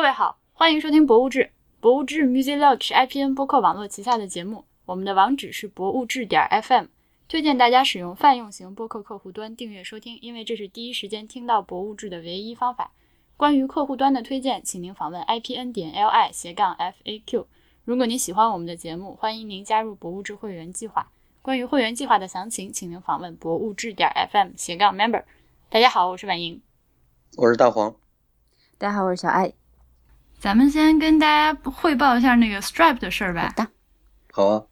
各位好，欢迎收听《博物志》。博物志 Music Lodge 是 IPN 播客网络旗下的节目，我们的网址是博物志点 FM，推荐大家使用泛用型播客客户端订阅收听，因为这是第一时间听到博物志的唯一方法。关于客户端的推荐，请您访问 IPN 点 LI 斜杠 FAQ。如果您喜欢我们的节目，欢迎您加入博物志会员计划。关于会员计划的详情，请您访问博物志点 FM 斜杠 Member。大家好，我是婉莹，我是大黄，大家好，我是小爱。咱们先跟大家汇报一下那个 Stripe 的事儿吧。好的，好啊。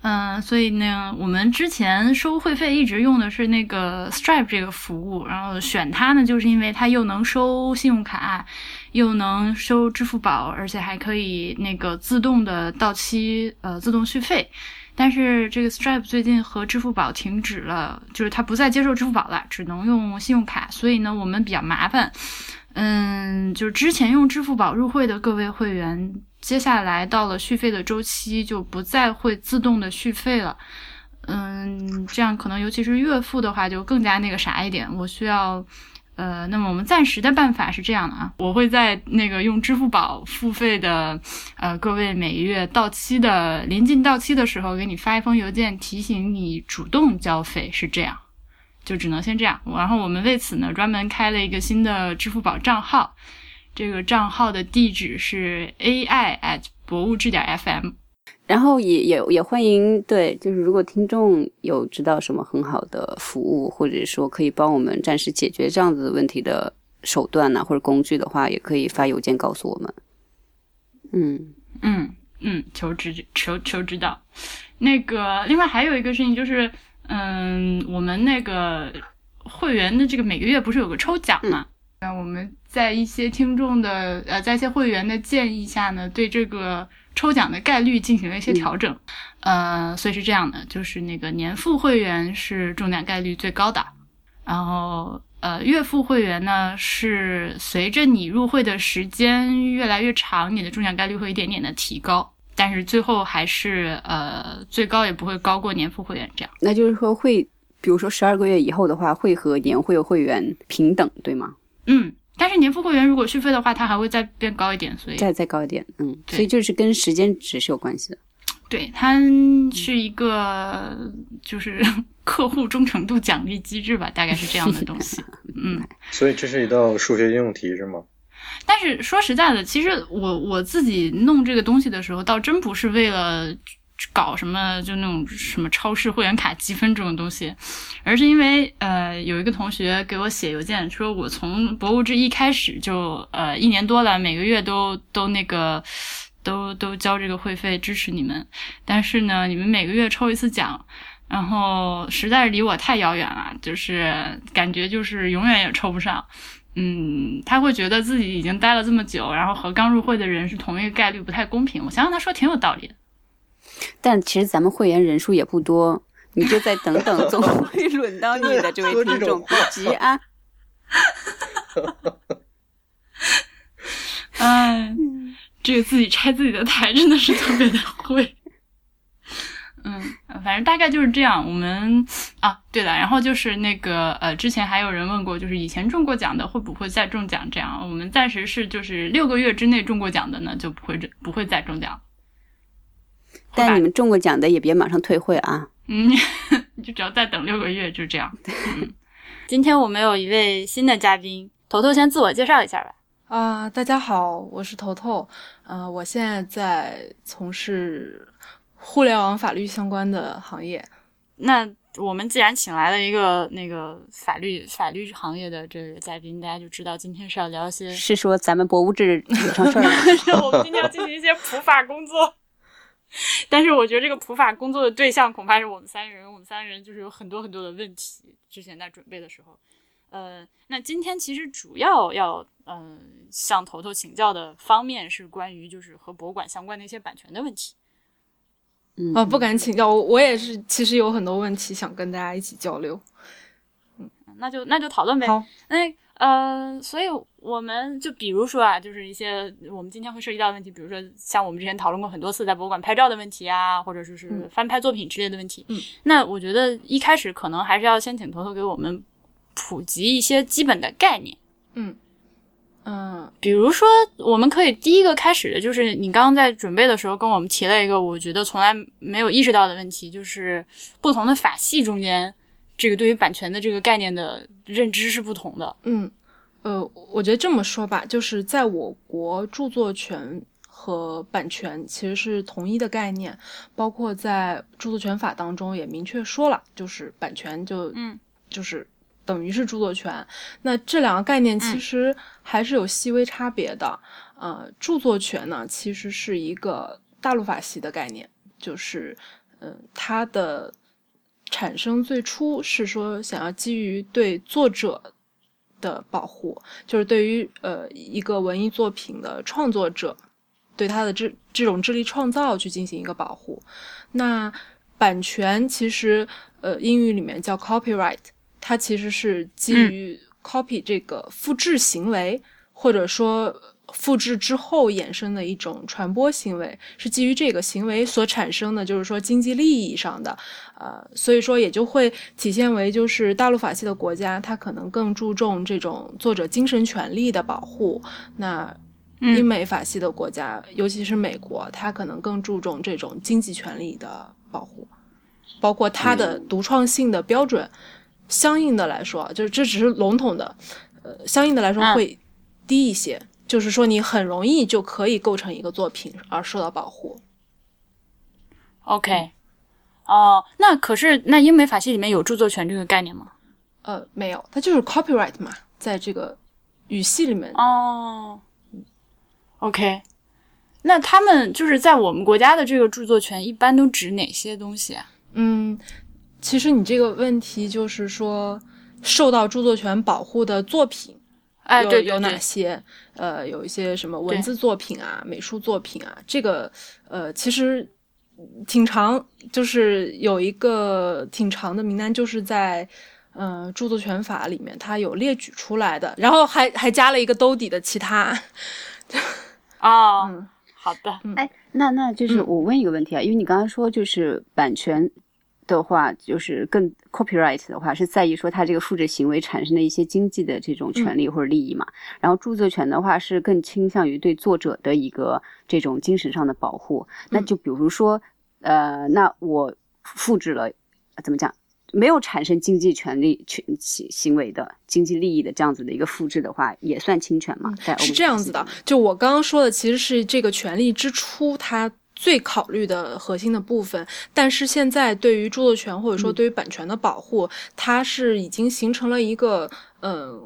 嗯，所以呢，我们之前收会费一直用的是那个 Stripe 这个服务，然后选它呢，就是因为它又能收信用卡，又能收支付宝，而且还可以那个自动的到期，呃，自动续费。但是这个 Stripe 最近和支付宝停止了，就是它不再接受支付宝了，只能用信用卡，所以呢，我们比较麻烦。嗯，就是之前用支付宝入会的各位会员，接下来到了续费的周期就不再会自动的续费了。嗯，这样可能尤其是月付的话就更加那个啥一点，我需要，呃，那么我们暂时的办法是这样的啊，我会在那个用支付宝付费的，呃，各位每月到期的临近到期的时候，给你发一封邮件提醒你主动交费，是这样。就只能先这样，然后我们为此呢专门开了一个新的支付宝账号，这个账号的地址是 ai at 博物志点 fm，然后也也也欢迎对，就是如果听众有知道什么很好的服务，或者说可以帮我们暂时解决这样子问题的手段呢，或者工具的话，也可以发邮件告诉我们。嗯嗯嗯，求指求求指导。那个另外还有一个事情就是。嗯，我们那个会员的这个每个月不是有个抽奖嘛？那我们在一些听众的呃，在一些会员的建议下呢，对这个抽奖的概率进行了一些调整。呃，所以是这样的，就是那个年付会员是中奖概率最高的，然后呃，月付会员呢是随着你入会的时间越来越长，你的中奖概率会一点点的提高。但是最后还是呃，最高也不会高过年付会员这样。那就是说会，比如说十二个月以后的话，会和年会会员平等，对吗？嗯，但是年付会员如果续费的话，它还会再变高一点，所以再再高一点，嗯，所以就是跟时间值是有关系的。对，它是一个就是 客户忠诚度奖励机制吧，大概是这样的东西。嗯，所以这是一道数学应用题是吗？但是说实在的，其实我我自己弄这个东西的时候，倒真不是为了搞什么就那种什么超市会员卡积分这种东西，而是因为呃有一个同学给我写邮件说，我从博物志一开始就呃一年多了，每个月都都那个都都交这个会费支持你们，但是呢，你们每个月抽一次奖，然后实在是离我太遥远了，就是感觉就是永远也抽不上。嗯，他会觉得自己已经待了这么久，然后和刚入会的人是同一个概率，不太公平。我想想，他说挺有道理的。但其实咱们会员人数也不多，你就再等等，总会轮到你的，这位听众。别急啊！哎，这个自己拆自己的台真的是特别的会。嗯，反正大概就是这样。我们啊，对了，然后就是那个呃，之前还有人问过，就是以前中过奖的会不会再中奖？这样，我们暂时是就是六个月之内中过奖的呢，就不会不会再中奖。但你们中过奖的也别马上退会啊。嗯，就只要再等六个月，就这样。今天我们有一位新的嘉宾，头头先自我介绍一下吧。啊，大家好，我是头头。呃，我现在在从事。互联网法律相关的行业，那我们既然请来了一个那个法律法律行业的这个嘉宾，大家就知道今天是要聊一些，是说咱们博物志有什么事儿吗？我们今天要进行一些普法工作，但是我觉得这个普法工作的对象恐怕是我们三个人，我们三个人就是有很多很多的问题。之前在准备的时候，呃，那今天其实主要要嗯向头头请教的方面是关于就是和博物馆相关的一些版权的问题。啊，不敢请教我，我也是，其实有很多问题想跟大家一起交流。嗯，那就那就讨论呗。好，那呃，所以我们就比如说啊，就是一些我们今天会涉及到的问题，比如说像我们之前讨论过很多次在博物馆拍照的问题啊，或者说是翻拍作品之类的问题。嗯，那我觉得一开始可能还是要先请头头给我们普及一些基本的概念。嗯。嗯。比如说，我们可以第一个开始的就是你刚刚在准备的时候跟我们提了一个我觉得从来没有意识到的问题，就是不同的法系中间，这个对于版权的这个概念的认知是不同的。嗯，呃，我觉得这么说吧，就是在我国著作权和版权其实是同一的概念，包括在著作权法当中也明确说了，就是版权就嗯。就是等于是著作权。那这两个概念其实还是有细微差别的。呃，著作权呢，其实是一个大陆法系的概念，就是嗯、呃它的产生最初是说想要基于对作者的保护，就是对于呃一个文艺作品的创作者，对他的这这种智力创造去进行一个保护。那版权其实呃英语里面叫 copyright，它其实是基于 copy 这个复制行为，或者说复制之后衍生的一种传播行为，是基于这个行为所产生的，就是说经济利益上的，呃，所以说也就会体现为就是大陆法系的国家，它可能更注重这种作者精神权利的保护，那。英美法系的国家，尤其是美国，它可能更注重这种经济权利的保护，包括它的独创性的标准。相应的来说，啊就是这只是笼统的，呃，相应的来说嗯会低一些。就是说，你很容易就可以构成一个作品而受到保护。OK，哦，那可是那英美法系里面有著作权这个概念吗？呃，没有，它就是 copyright 嘛，在这个语系里面，哦，OK，那他们就是在我们国家的这个著作权一般都指哪些东西啊？嗯，其实你这个问题就是说，受到著作权保护的作品哎，对，有哪些？呃，有一些什么文字作品啊、美术作品啊，这个呃，其实挺长，就是有一个挺长的名单，就是在呃著作权法里面它有列举出来的，然后还还加了一个兜底的其他。哦，嗯。好的，哎，那那就是嗯。我问一个问题啊，因为你刚刚说就是版权的话，就是更 copyright 的话是在意说它这个复制行为产生的一些经济的这种权利或者利益嘛，然后著作权的话是更倾向于对作者的一个这种精神上的保护。那就比如说，呃，那我复制了，呃怎么讲？没有产生经济权利权行行为的经济利益的这样子的一个复制的话，也算侵权吗？在是这样子的就我刚刚说的，其实是这个权利之初它最考虑的核心的部分。但是现在对于著作权或者说对于版权的保护，它是已经形成了一个嗯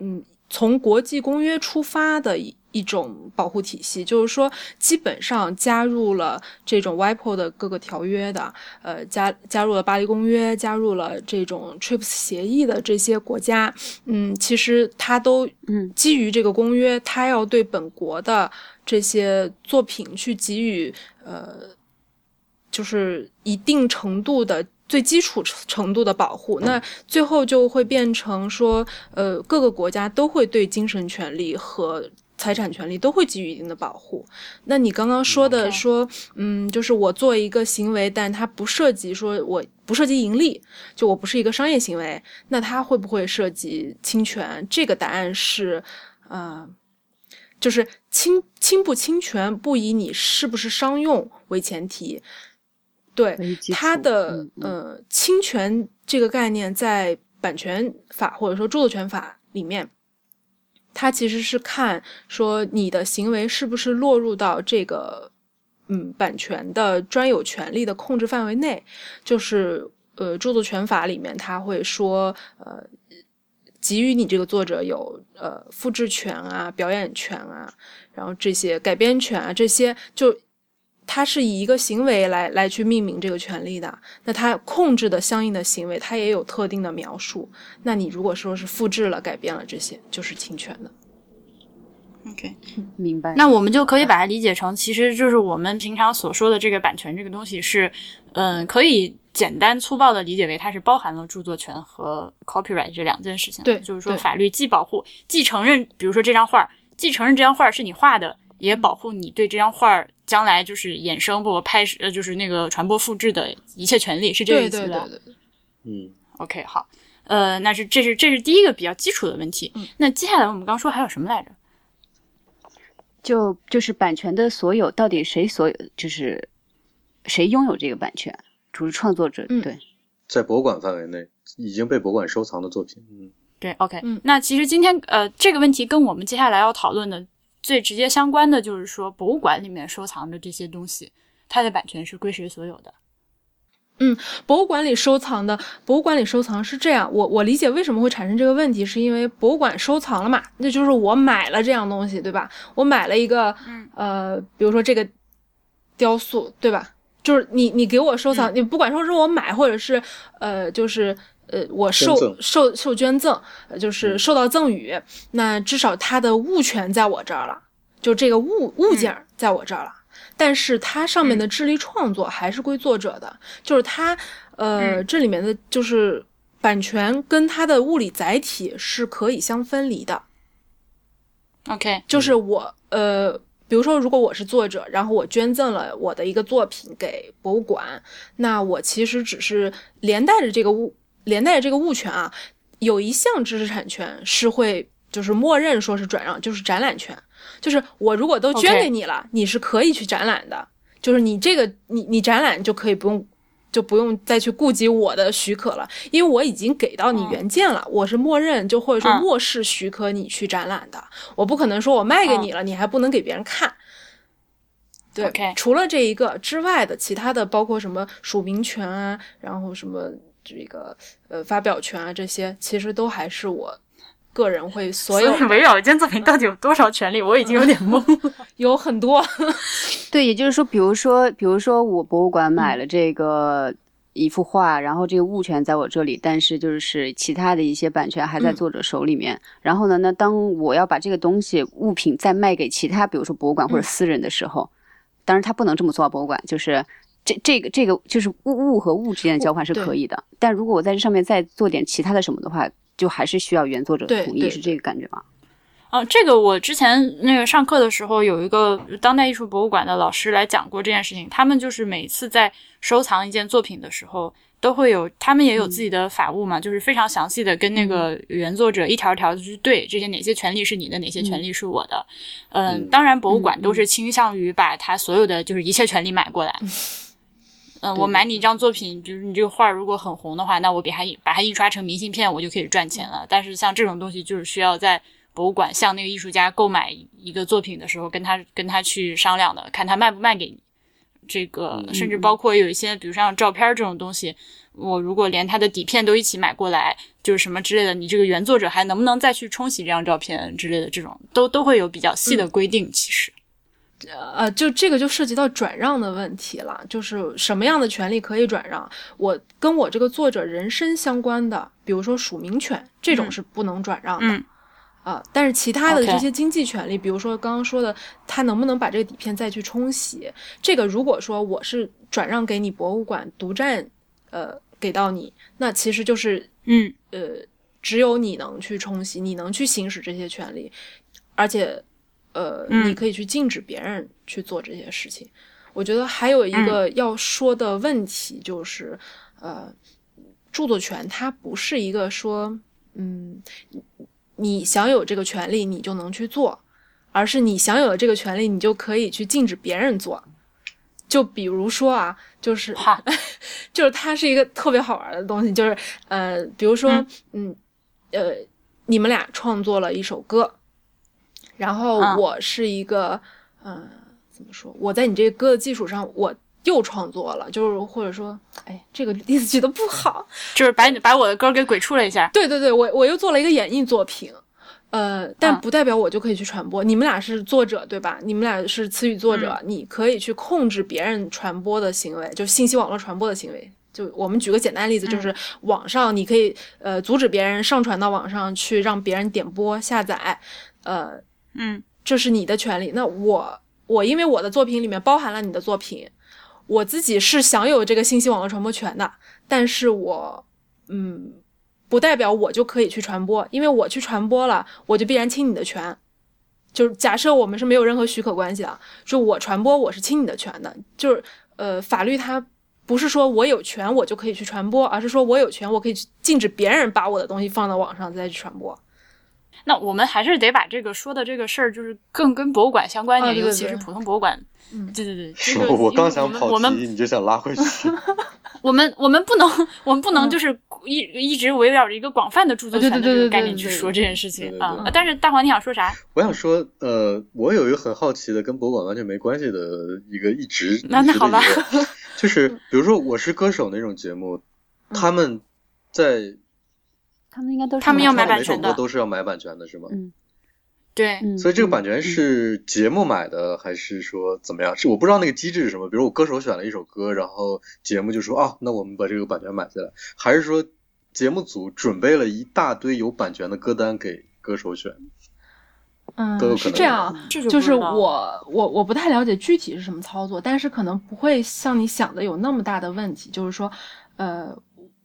嗯从国际公约出发的一。一种保护体系，就是说，基本上加入了这种 WIPO 的各个条约的，呃，加加入了巴黎公约，加入了这种 TRIPS 协议的这些国家，嗯，其实它都嗯基于这个公约，它要对本国的这些作品去给予呃，就是一定程度的最基础程度的保护。那最后就会变成说，呃，各个国家都会对精神权利和财产权利都会给予一定的保护。那你刚刚说的说，嗯，就是我做一个行为，但它不涉及说我不涉及盈利，就我不是一个商业行为，那它会不会涉及侵权？这个答案是，呃，就是侵侵不侵权不以你是不是商用为前提。对它的嗯嗯呃侵权这个概念，在版权法或者说著作权法里面，它其实是看说你的行为是不是落入到这个嗯版权的专有权利的控制范围内，就是呃著作权法里面它会说呃给予你这个作者有呃复制权啊、表演权啊，然后这些改编权啊这些就。它是以一个行为来来去命名这个权利的，那它控制的相应的行为，它也有特定的描述。那你如果说是复制了、改变了这些，就是侵权的。OK，明白。那我们就可以把它理解成，其实就是我们平常所说的这个版权这个东西是，嗯、可以简单粗暴的理解为它是包含了著作权和 copyright 这两件事情。对就是说法律既保护，既承认，比如说这张画儿，既承认这张画儿是你画的，也保护你对这张画儿将来就是衍生或拍摄，呃，就是那个传播复制的一切权利，是这个意思吧？对对对，嗯，OK，好，呃，那是这是这是第一个比较基础的问题。那接下来我们刚说还有什么来着？就就是版权的所有到底谁所有，就是谁拥有这个版权？主是创作者，嗯对，在博物馆范围内已经被博物馆收藏的作品，嗯，对，OK，、嗯那其实今天呃这个问题跟我们接下来要讨论的最直接相关的就是说，博物馆里面收藏的这些东西，它的版权是归谁所有的？嗯博物馆里收藏的，博物馆里收藏是这样，我我理解为什么会产生这个问题，是因为博物馆收藏了嘛，那就是我买了这样东西，对吧？我买了一个，呃，比如说这个雕塑，对吧？就是你你给我收藏，你不管说是我买，或者是呃，就是呃我受受受捐赠，呃就是受到赠与，那至少它的物权在我这儿了，就这个物物件儿在我这儿了。但是它上面的智力创作还是归作者的，就是它，呃，这里面的就是版权跟它的物理载体是可以相分离的。OK，就是我，呃，比如说，如果我是作者，然后我捐赠了我的一个作品给博物馆，那我其实只是连带着这个物，连带着这个物权啊，有一项知识产权是会就是默认说是转让，就是展览权，就是我如果都捐给你了你是可以去展览的，就是你这个你你展览就可以不用。就不用再去顾及我的许可了，因为我已经给到你原件了，我是默认就或者说嗯。漠视许可你去展览的，我不可能说我卖给你了，你还不能给别人看。对除了这一个之外的，其他的包括什么署名权啊，然后什么这个呃发表权啊，这些其实都还是我个人会所有以围绕一件作品到底有多少权利，我已经有点懵了。有很多，对，也就是说，比如说，比如说我博物馆买了这个一幅画，然后这个物权在我这里，但是就是其他的一些版权还在嗯作者手里面。然后呢，那当我要把这个东西物品再卖给其他，比如说博物馆或者嗯私人的时候，当然他不能这么做啊，博物馆就是。这这个这个就是物物和物之间的交换是可以的，但如果我在这上面再做点其他的什么的话，就还是需要原作者的同意，是这个感觉吗？啊，这个我之前那个上课的时候，有一个当代艺术博物馆的老师来讲过这件事情。他们就是每次在收藏一件作品的时候，都会有他们也有自己的法务嘛，就是非常详细的跟那个原作者一条条的去对这些哪些权利是你的，哪些权利是我的。嗯，嗯当然博物馆都是倾向于把他所有的就是一切权利买过来。嗯，我买你一张作品，就是你这个画如果很红的话，那我给它把它印刷成明信片，我就可以赚钱了。但是像这种东西，就是需要在博物馆向那个艺术家购买一个作品的时候，跟他跟他去商量的，看他卖不卖给你。这个甚至包括有一些，比如像照片这种东西，我如果连它的底片都一起买过来，就是什么之类的，你这个原作者还能不能再去冲洗这张照片之类的，这种都都会有比较细的规定。其实，呃，就这个就涉及到转让的问题了，就是什么样的权利可以转让？我跟我这个作者人身相关的，比如说署名权，这种嗯是不能转让的。嗯啊，但是其他的这些经济权利比如说刚刚说的，他能不能把这个底片再去冲洗？这个如果说我是转让给你博物馆独占，呃，给到你，那其实就是嗯呃，只有你能去冲洗，你能去行使这些权利，而且呃，嗯你可以去禁止别人去做这些事情。我觉得还有一个要说的问题就是，呃，著作权它不是一个说，嗯，你享有这个权利你就能去做，而是你享有了这个权利，你就可以去禁止别人做。就比如说啊，就是，就是它是一个特别好玩的东西，就是呃，比如说，嗯嗯呃，你们俩创作了一首歌，然后嗯我是一个，嗯、怎么说？我在你这个歌的基础上，我又创作了，就是或者说，哎，这个例子举的不好，就是把你把我的歌给鬼畜了一下。对对对，我我又做了一个演绎作品，呃，但嗯不代表我就可以去传播。你们俩是作者对吧？你们俩是词语作者，你可以去控制别人传播的行为，就信息网络传播的行为。就我们举个简单例子，就是网上你可以呃阻止别人上传到网上去，让别人点播下载，呃，嗯这是你的权利。那我我因为我的作品里面包含了你的作品，我自己是享有这个信息网络传播权的，但是我嗯，不代表我就可以去传播，因为我去传播了，我就必然侵你的权。就是假设我们是没有任何许可关系的，就我传播我是侵你的权的，就是呃，法律它不是说我有权我就可以去传播，而是说我有权我可以去禁止别人把我的东西放到网上再去传播。那我们还是得把这个说的这个事儿，就是更跟博物馆相关一点，啊对对尤其是普通博物馆。嗯对对对，是这个我刚想跑题，你就想拉回去。我们我们不能，我们不能嗯就是一一直围绕着一个广泛的著作权的这个概念去说这件事情啊。但是大黄，你想说啥？我想说，呃，我有一个很好奇的，跟博物馆完全没关系的一个一直一直的那那好吧就是比如说《我是歌手》那种节目，他们在他们应该都是他们要买版权的歌都是要买版权的，是吗？嗯对，嗯，所以这个版嗯权是节目买的，还是说怎么样？是我不知道那个机制是什么。比如我歌手选了一首歌，然后节目就说啊，那我们把这个版权买下来，还是说节目组准备了一大堆有版权的歌单给歌手选？都有嗯，可能是这样，就就是我我我不太了解具体是什么操作，但是可能不会像你想的有那么大的问题。就是说，呃，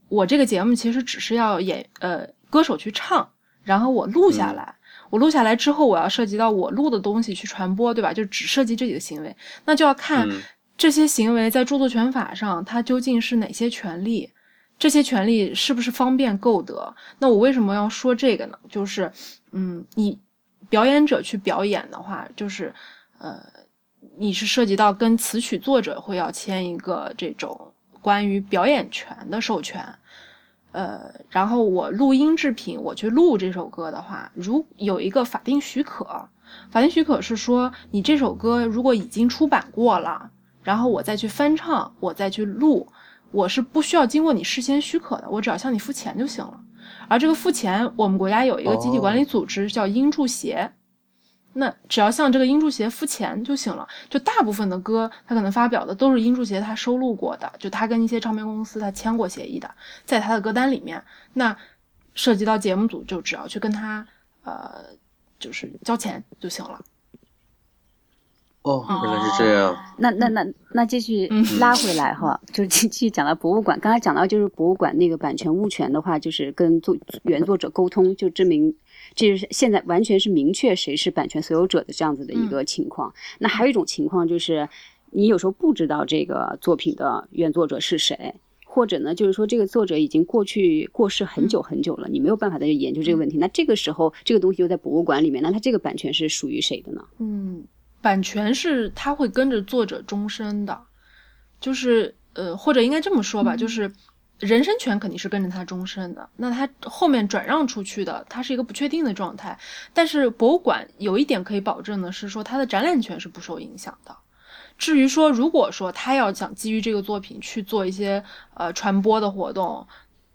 我这个节目其实只是要演呃歌手去唱，然后我录下来，我录下来之后，我要涉及到我录的东西去传播，对吧？就只涉及这几个行为，那就要看嗯这些行为在著作权法上它究竟是哪些权利。这些权利是不是方便购得？那我为什么要说这个呢？就是，嗯，你表演者去表演的话，就是，呃，你是涉及到跟词曲作者会要签一个这种关于表演权的授权，呃，然后我录音制品，我去录这首歌的话，如有一个法定许可，法定许可是说你这首歌如果已经出版过了，然后我再去翻唱，我再去录。我是不需要经过你事先许可的，我只要向你付钱就行了。而这个付钱，我们国家有一个集体管理组织叫音著协，那只要向这个音著协付钱就行了。就大部分的歌，他可能发表的都是音著协他收录过的，就他跟一些唱片公司他签过协议的，在他的歌单里面。那涉及到节目组，就只要去跟他呃，就是交钱就行了。哦，原来是这样。那那那那继续嗯拉回来哈，就是继续讲到博物馆。刚才讲到就是博物馆那个版权物权的话，就是跟作原作者沟通，就证明这就是现在完全是明确谁是版权所有者的这样子的一个情况。那还有一种情况就是，你有时候不知道这个作品的原作者是谁。或者呢，就是说这个作者已经过去过世很久很久了，你没有办法再去研究这个问题。那这个时候，这个东西又在博物馆里面，那它这个版权是属于谁的呢？嗯，版权是它会跟着作者终身的，就是呃，或者应该这么说吧，就是人身权肯定是跟着他终身的。那他后面转让出去的，它是一个不确定的状态。但是博物馆有一点可以保证的是说，它的展览权是不受影响的。至于说，如果说他要想基于这个作品去做一些呃传播的活动，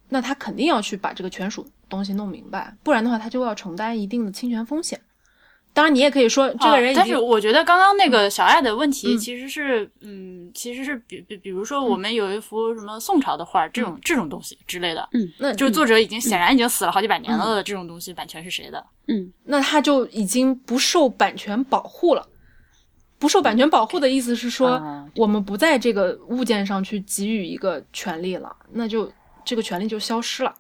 那他肯定要去把这个权属东西弄明白，不然的话，他就要承担一定的侵权风险。当然，你也可以说这个人、啊但是我觉得刚刚那个小爱的问题嗯其实是，嗯，其实是比比比如说我们有一幅什么宋朝的画，这种这种东西之类的，嗯那就是作者已经显然已经死了好几百年了的这种东西，版权是谁的？嗯，那他就已经不受版权保护了。不受版权保护的意思是说，啊我们不在这个物件上去给予一个权利了，那就这个权利就消失了。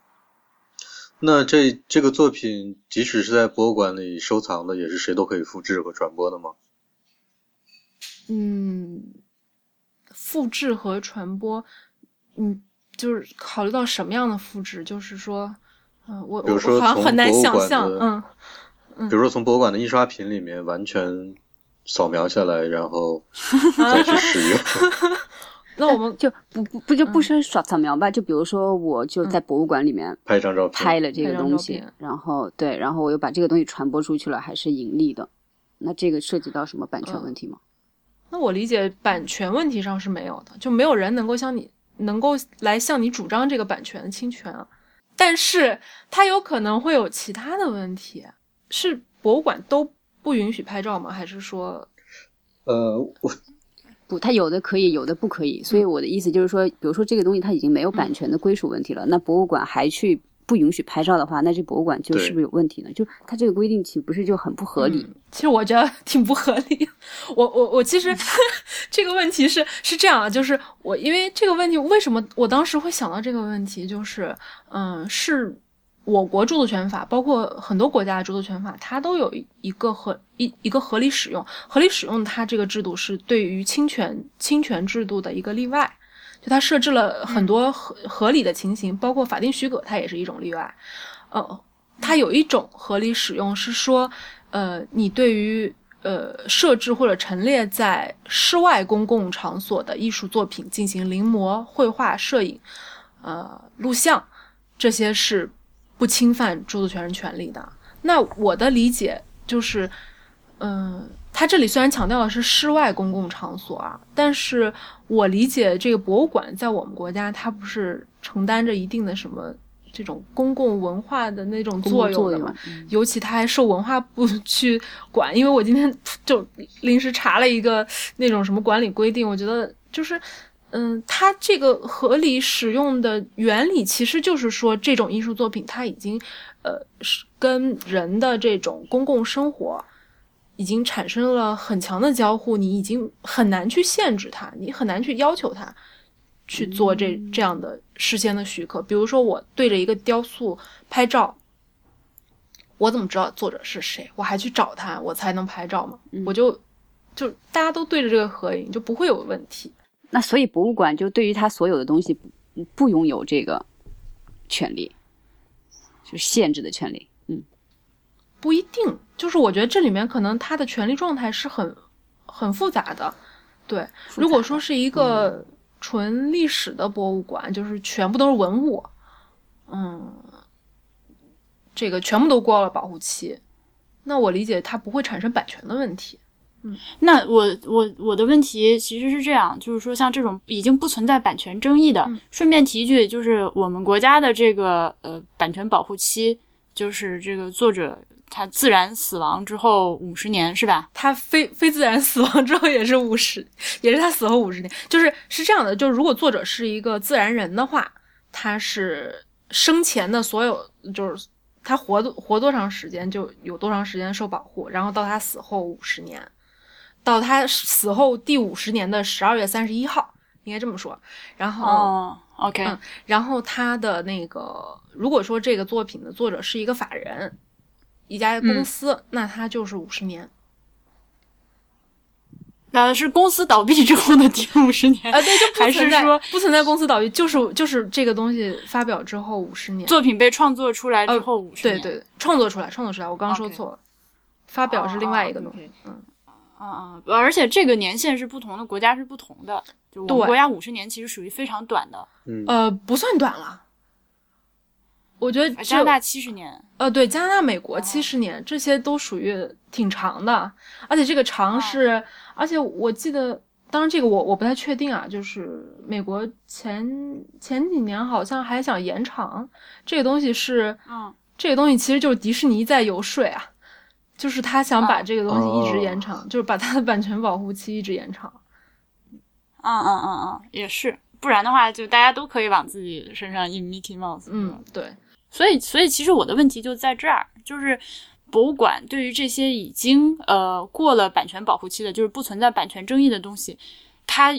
那这这个作品，即使是在博物馆里收藏的，也是谁都可以复制和传播的吗？嗯，复制和传播，嗯，就是考虑到什么样的复制，就是说，嗯、我我比如说我好像很难想象，的嗯。比如说从博物馆的印刷品里面完全扫描下来，然后 再去使用。那我们就不不不就不是扫扫描吧？就比如说，我就在博物馆里面拍一张照片，拍了这个东西然后对，然后我又把这个东西传播出去了，还是盈利的。那这个涉及到什么版权问题吗？那我理解版权问题上是没有的，就没有人能够向你能够来向你主张这个版权侵权啊。但是它有可能会有其他的问题，是博物馆都不允许拍照吗？还是说，呃，我不，它有的可以，有的不可以。所以我的意思就是说，比如说这个东西它已经没有版权的归属问题了，那博物馆还去不允许拍照的话，那这博物馆就是不是有问题呢？就它这个规定岂不是就很不合理？嗯其实我觉得挺不合理。我我我其实 这个问题是是这样啊，就是我因为这个问题，为什么我当时会想到这个问题，就是嗯，是我国著作权法，包括很多国家的著作权法，它都有一一个合一一个合理使用，合理使用它这个制度是对于侵权侵权制度的一个例外。就它设置了很多合合理的情形，包括法定许可，它也是一种例外。呃，它有一种合理使用是说，呃，你对于呃设置或者陈列在室外公共场所的艺术作品进行临摹、绘画、摄影、呃录像，这些是不侵犯著作权人权利的。那我的理解就是，嗯、他这里虽然强调的是室外公共场所啊，但是我理解这个博物馆在我们国家，它不是承担着一定的什么这种公共文化的那种作用的嘛？嗯尤其它还受文化部 去管，因为我今天 就临时查了一个那种什么管理规定，我觉得就是。嗯，它这个合理使用的原理其实就是说，这种艺术作品它已经，呃，是跟人的这种公共生活已经产生了很强的交互，你已经很难去限制它，你很难去要求它去做这这样的事先的许可。比如说，我对着一个雕塑拍照，我怎么知道作者是谁？我还去找他，我才能拍照吗？我就就大家都对着这个合影，就不会有问题。那所以博物馆就对于他所有的东西不不拥有这个权利，就是限制的权利。嗯，不一定，就是我觉得这里面可能他的权利状态是很很复杂的。对，如果说是一个纯历史的博物馆，就是全部都是文物，嗯，这个全部都过了保护期，那我理解它不会产生版权的问题。那我我我的问题其实是这样，就是说像这种已经不存在版权争议的，嗯。顺便提一句，就是我们国家的这个呃版权保护期，就是这个作者他自然死亡之后五十年是吧？他非非自然死亡之后也是五十，也是他死后五十年，就是是这样的，就是如果作者是一个自然人的话，他是生前的所有，就是他活多活多长时间就有多长时间受保护，然后到他死后五十年，到他死后第五十年的十二月三十一号，应该这么说，然后。哦，OK，、嗯然后他的那个，如果说这个作品的作者是一个法人，一家公司，那他就是五十年。那是公司倒闭之后的第五十年，啊，对，就不还存在是说不存在公司倒闭，就是就是这个东西发表之后五十年，作品被创作出来之后五十年？对对，创作出来，创作出来，我刚刚说错了发表是另外一个东西。哦嗯，啊啊！而且这个年限是不同的国家是不同的，就我们对国家五十年其实属于非常短的，嗯，呃，不算短了，我觉得加拿大七十年。呃，对，加拿大、美国七十年，这些都属于挺长的，而且这个长是，而且我记得，当然这个我我不太确定啊，就是美国前前几年好像还想延长这个东西是，嗯，这个东西其实就是迪士尼在游说啊，就是他想把啊这个东西一直哦延长，就是把它的版权保护期一直延长。嗯嗯嗯嗯，也是，不然的话，就大家都可以往自己身上印 Mickey Mouse。嗯，对，所以，所以其实我的问题就在这儿，就是博物馆对于这些已经呃过了版权保护期的，就是不存在版权争议的东西，它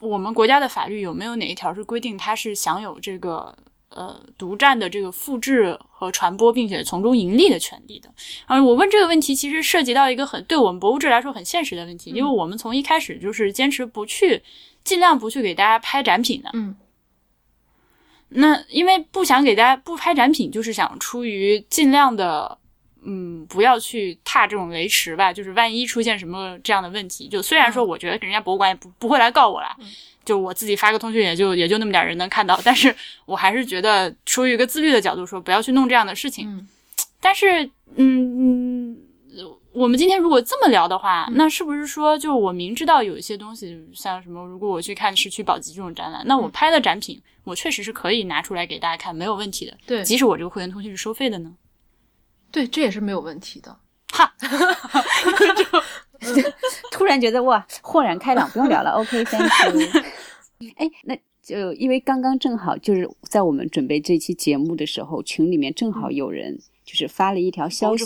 我们国家的法律有没有哪一条是规定它是享有这个呃独占的这个复制和传播，并且从中盈利的权利的？啊，我问这个问题其实涉及到一个很对我们博物志来说很现实的问题，因为我们从一开始就是坚持不去，尽量不去给大家拍展品的。嗯那因为不想给大家不拍展品，就是想出于尽量的，嗯，不要去踏这种雷池吧。就是万一出现什么这样的问题，就虽然说我觉得人家博物馆也不不会来告我啦，就我自己发个通讯也就也就那么点人能看到，但是我还是觉得出于一个自律的角度说，不要去弄这样的事情。嗯但是，嗯，嗯我们今天如果这么聊的话，那是不是说，就我明知道有一些东西，像什么，如果我去看市区宝鸡这种展览，那我拍的展品，我确实是可以拿出来给大家看，没有问题的。对即使我这个会员通讯是收费的呢？对，这也是没有问题的。哈，突然觉得哇，豁然开朗，不用聊了。OK，thank、you。哎，那就因为刚刚正好就是在我们准备这期节目的时候，群里面正好有人就是发了一条消息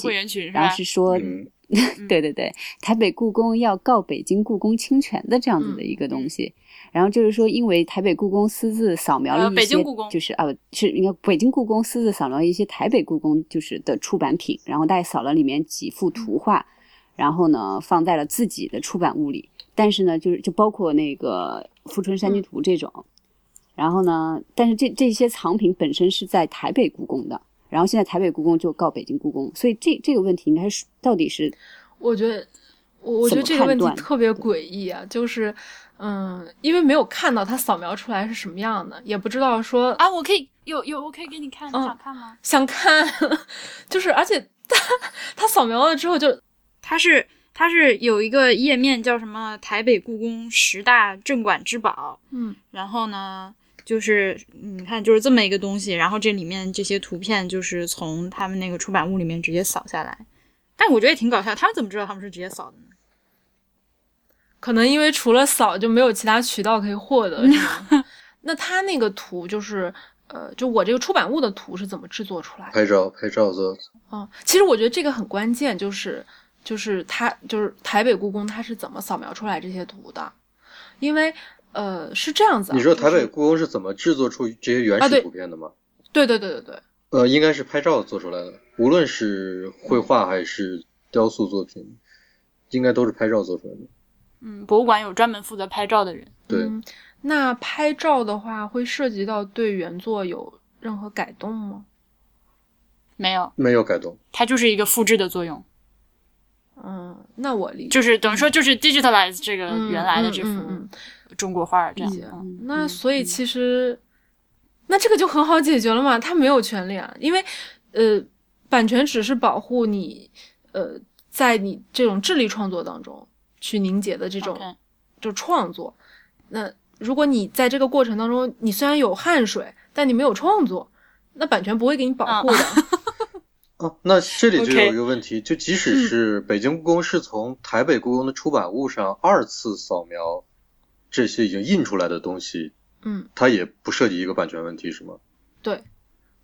然后？是说，嗯 对对对，台北故宫要告北京故宫侵权的这样子的一个东西。然后就是说，因为台北故宫私自扫描了呃一些，北京故宫就是啊，是应该北京故宫私自扫描一些台北故宫就是的出版品，然后大概扫了里面几幅图画，然后呢放在了自己的出版物里。但是呢，就是就包括那个《富春山居图》这种，然后呢，但是这这些藏品本身是在台北故宫的，然后现在台北故宫就告北京故宫，所以这这个问题应该是到底是我觉得，我我觉得这个问题特别诡异啊，就是，嗯，因为没有看到它扫描出来是什么样的，也不知道说啊，我可以有有，我可以给你看，你嗯想看吗？想看，就是而且它它扫描了之后就它是它是有一个页面叫什么台北故宫十大镇馆之宝，嗯然后呢，就是你看就是这么一个东西，然后这里面这些图片就是从他们那个出版物里面直接扫下来，但我觉得也挺搞笑，他们怎么知道他们是直接扫的呢？可能因为除了扫就没有其他渠道可以获得，是吗？那他那个图就是呃，就我这个出版物的图是怎么制作出来的？拍照拍照做，嗯，其实我觉得这个很关键，就是就是它就是台北故宫它是怎么扫描出来这些图的，因为呃是这样子、啊，你说台北故宫是怎么制作出这些原始图片的吗？对对对对对，呃，应该是拍照做出来的，无论是绘画还是雕塑作品，应该都是拍照做出来的。嗯，博物馆有专门负责拍照的人，对，嗯，那拍照的话会涉及到对原作有任何改动吗？没有，没有改动。它就是一个复制的作用，嗯，那我理解就是等于说就是 digitalize 这个嗯原来的这幅中国画这样理解。嗯那所以其实，那这个就很好解决了嘛，他没有权利啊，因为呃，版权只是保护你呃，在你这种智力创作当中去凝结的这种就创作。那如果你在这个过程当中，你虽然有汗水，但你没有创作，那版权不会给你保护的。哦，那这里就有一个问题，就即使是北京故宫是从台北故宫的出版物上二次扫描这些已经印出来的东西，嗯，它也不涉及一个版权问题，是吗？对，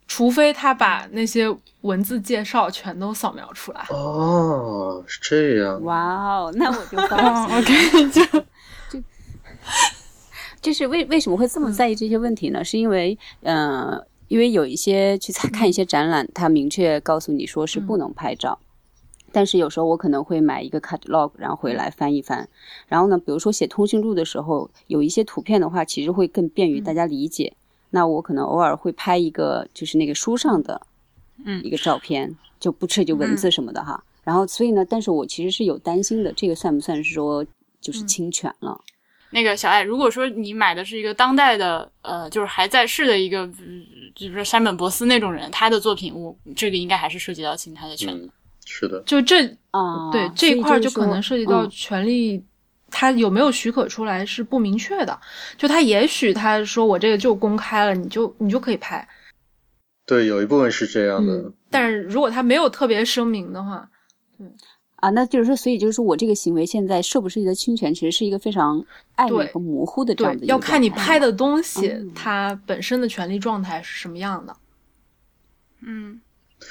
除非他把那些文字介绍全都扫描出来。哦，是这样。哇哦，那我就放 哦心。，OK，就 就是为为什么会这么在意这些问题呢？是因为，呃，因为有一些去参看一些展览，它明确告诉你说是不能拍照。但是有时候我可能会买一个 catalog，然后回来翻一翻。然后呢，比如说写通讯录的时候，有一些图片的话，其实会更便于大家理解。那我可能偶尔会拍一个，就是那个书上的，嗯一个照片，就不涉及文字什么的哈。然后所以呢，但是我其实是有担心的，这个算不算是说就是侵权了？那个小爱，如果说你买的是一个当代的，呃，就是还在世的一个，嗯就是说山本博斯那种人，他的作品，我这个应该还是涉及到侵他的权利。嗯，是的。就这啊，对这一块儿就可能涉及到嗯权利，他有没有许可出来是不明确的。就他也许他说我这个就公开了，你就你就可以拍，对，有一部分是这样的。嗯但是如果他没有特别声明的话，啊，那就是说，所以就是说我这个行为现在涉不涉及的侵权，其实是一个非常暧昧和模糊的这样的，一个要看你拍的东西嗯它本身的权利状态是什么样的。嗯，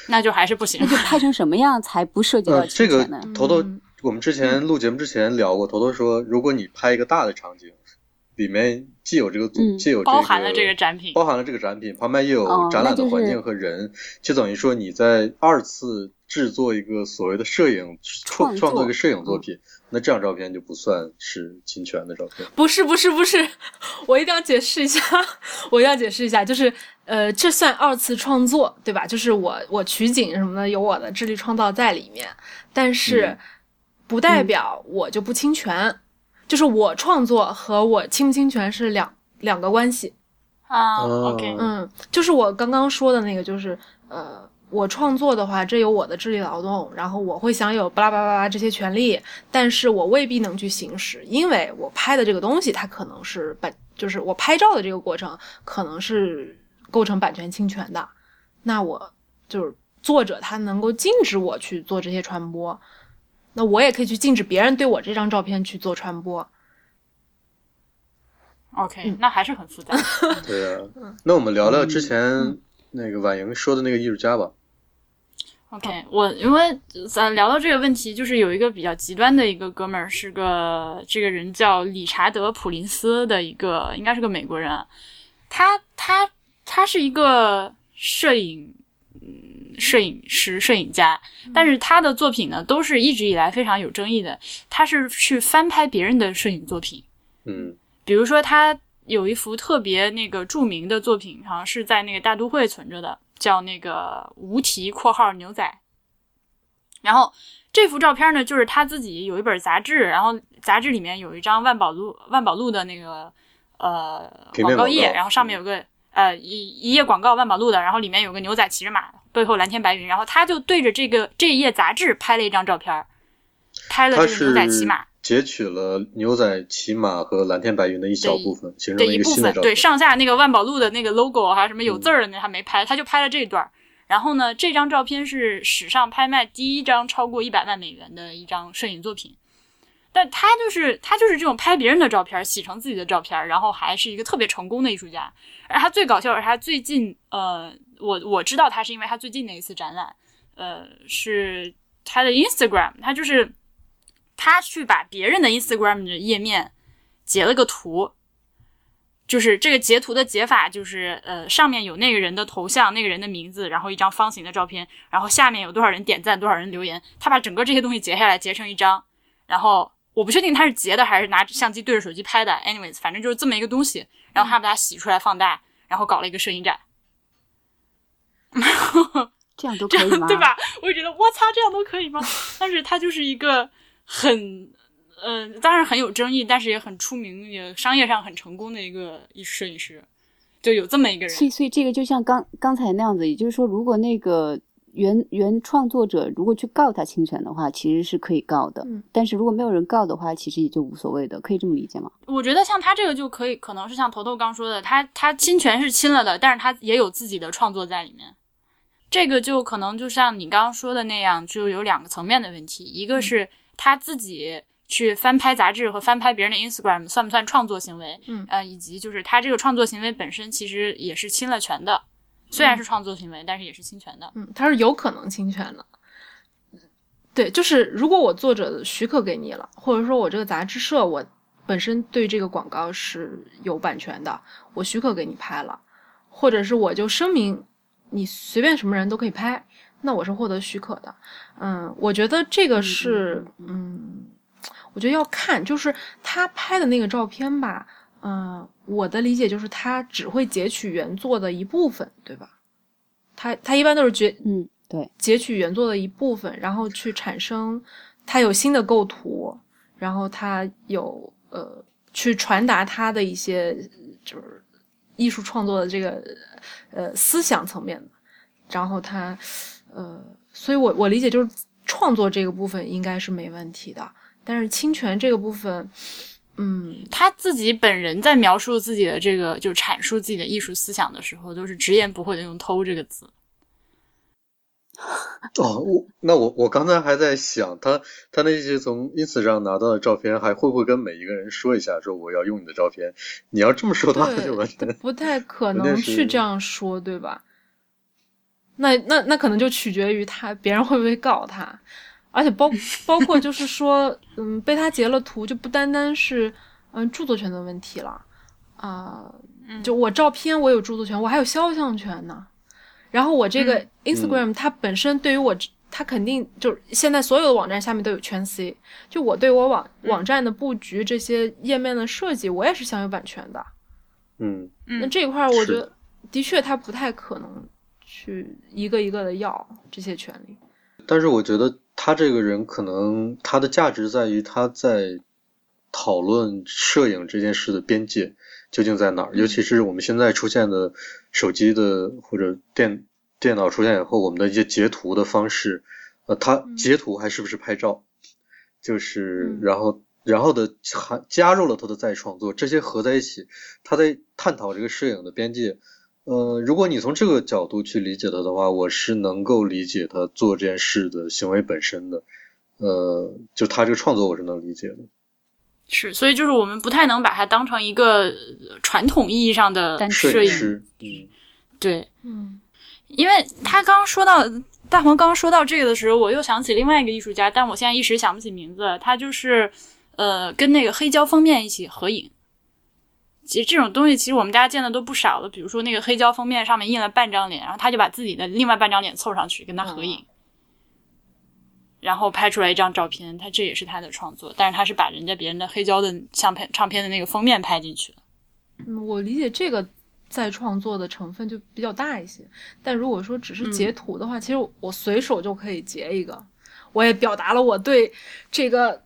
那就还是不行那。就拍成什么样才不涉及到呃，这个侵权呢？头头嗯，我们之前录节目之前聊过，头头说，如果你拍一个大的场景，里面既有这个组，嗯既有这个包含了这个展品。包含了这个展品，旁边也有哦展览的环境和人，就等于说你在二次制作一个所谓的摄影创创作。一个摄影作品，那这张照片就不算是侵权的照片。不是不是不是，我一定要解释一下，我一定要解释一下，就是呃，这算二次创作，对吧？就是我我取景什么的有我的智力创造在里面，但是嗯。不代表我就不侵权，就是我创作和我侵不侵权是两两个关系。啊哦，OK，嗯，就是我刚刚说的那个，就是呃，我创作的话，这有我的智力劳动，然后我会享有巴拉巴拉巴拉这些权利，但是我未必能去行使，因为我拍的这个东西，它可能是版，就是我拍照的这个过程可能是构成版权侵权的，那我就是作者他能够禁止我去做这些传播，那我也可以去禁止别人对我这张照片去做传播。OK，那还是很复杂。对啊，嗯那我们聊聊之前那个婉莹说的那个艺术家吧。OK，我因为咱聊到这个问题，就是有一个比较极端的一个哥们儿，是个这个人叫理查德·普林斯的一个，应该是个美国人啊。他他他是一个摄影，嗯，摄影师、摄影家，但是他的作品呢，都是一直以来非常有争议的。他是去翻拍别人的摄影作品，嗯比如说他有一幅特别那个著名的作品，好像是在那个大都会存着的，叫那个无题（括号牛仔）。然后这幅照片呢，就是他自己有一本杂志，然后杂志里面有一张万宝路万宝路的那个呃广告页，然后上面有个呃一一页广告万宝路的，然后里面有个牛仔骑着马，背后蓝天白云，然后他就对着这个这一页杂志拍了一张照片，拍了它这个牛仔骑马。截取了牛仔骑马和蓝天白云的一小部分，形成了一对一部分，对个新的照片。上下那个万宝路的那个 logo 还有什么有字儿的那他没拍，他就拍了这一段。然后呢，这张照片是史上拍卖第一张超过一百万美元的一张摄影作品。但他就是他就是这种拍别人的照片，洗成自己的照片，然后还是一个特别成功的艺术家。而他最搞笑的是，他最近呃，我我知道他是因为他最近的一次展览，呃，是他的 Instagram，他就是他去把别人的 Instagram 的页面截了个图，就是这个截图的截法就是呃上面有那个人的头像、那个人的名字，然后一张方形的照片，然后下面有多少人点赞、多少人留言，他把整个这些东西截下来，截成一张，然后我不确定他是截的还是拿相机对着手机拍的，anyways，反正就是这么一个东西，然后他把它洗出来放大，然后搞了一个摄影展，这样都可以吗？对吧？我就觉得我操，这样都可以吗？但是他就是一个很，呃，当然很有争议，但是也很出名，也商业上很成功的一个摄影师，就有这么一个人。所以，所以这个就像刚刚才那样子，也就是说，如果那个原原创作者如果去告他侵权的话，其实是可以告的。嗯但是如果没有人告的话，其实也就无所谓的，可以这么理解吗？我觉得像他这个就可以，可能是像头头刚说的，他他侵权是侵了的，但是他也有自己的创作在里面。这个就可能就像你刚刚说的那样，就有两个层面的问题，一个是他自己去翻拍杂志和翻拍别人的 Instagram 算不算创作行为，嗯呃，以及就是他这个创作行为本身其实也是侵了权的，虽然是创作行为，但是也是侵权的。嗯，他是有可能侵权的。对，就是如果我作者许可给你了，或者说我这个杂志社我本身对这个广告是有版权的，我许可给你拍了，或者是我就声明你随便什么人都可以拍，那我是获得许可的。嗯，我觉得这个是，嗯，我觉得要看，就是他拍的那个照片吧，嗯，我的理解就是他只会截取原作的一部分，对吧？他他一般都是截嗯，对，截取原作的一部分，然后去产生他有新的构图，然后他有呃去传达他的一些就是艺术创作的这个呃思想层面的，然后他呃，所以我我理解就是创作这个部分应该是没问题的，但是侵权这个部分，嗯，他自己本人在描述自己的这个，就阐述自己的艺术思想的时候，都是直言不讳的用“偷”这个字。哦，我那我我刚才还在想，他他那些从 ins 上拿到的照片，还会不会跟每一个人说一下，说我要用你的照片？你要这么说的话，就完全不太可 能去这样说，对吧？那那那可能就取决于他别人会不会告他，而且包包括就是 说，嗯，被他截了图，就不单单是嗯著作权的问题了啊、就我照片我有著作权，我还有肖像权呢。然后我这个 Instagram 它本身对于我，它肯定就是现在所有的网站下面都有圈 C，就我对我网网站的布局这些页面的设计，我也是享有版权的。嗯，那这一块儿，我觉得的确它不太可能去一个一个的要这些权利。但是我觉得他这个人可能他的价值在于他在讨论摄影这件事的边界究竟在哪儿，尤其是我们现在出现的手机的或者电电脑出现以后，我们的一些截图的方式，呃，他截图还是不是拍照，就是嗯然后然后的还加入了他的再创作，这些合在一起，他在探讨这个摄影的边界。呃，如果你从这个角度去理解他的话，我是能够理解他做这件事的行为本身的。呃，就他这个创作，我是能理解的。是，所以就是我们不太能把它当成一个呃传统意义上的摄影，师，嗯，对，嗯因为他刚刚说到大黄刚刚说到这个的时候，我又想起另外一个艺术家，但我现在一时想不起名字。他就是呃跟那个黑胶封面一起合影。其实这种东西，其实我们大家见的都不少了。比如说那个黑胶封面上面印了半张脸，然后他就把自己的另外半张脸凑上去跟他合影，然后拍出来一张照片。他这也是他的创作，但是他是把人家别人的黑胶的相片唱片的那个封面拍进去了。嗯，我理解这个再创作的成分就比较大一些。但如果说只是截图的话，其实我随手就可以截一个，我也表达了我对这个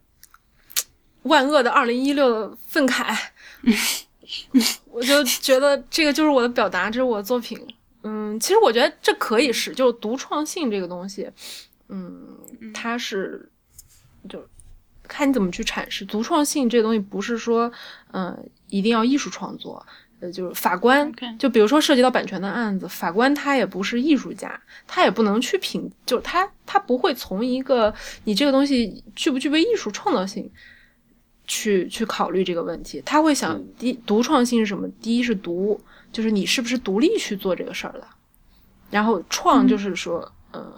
万恶的二零一六的愤慨。我就觉得这个就是我的表达，这是我的作品。嗯，其实我觉得这可以是，就是独创性这个东西，嗯，它是就看你怎么去阐释。独创性这个东西不是说，嗯，一定要艺术创作。呃，就是法官，就比如说涉及到版权的案子，法官他也不是艺术家，他也不能去评，就他他不会从一个你这个东西具不具备艺术创造性。去去考虑这个问题，他会想第独创性是什么？第一是独，就是你是不是独立去做这个事儿的，然后创就是说，呃，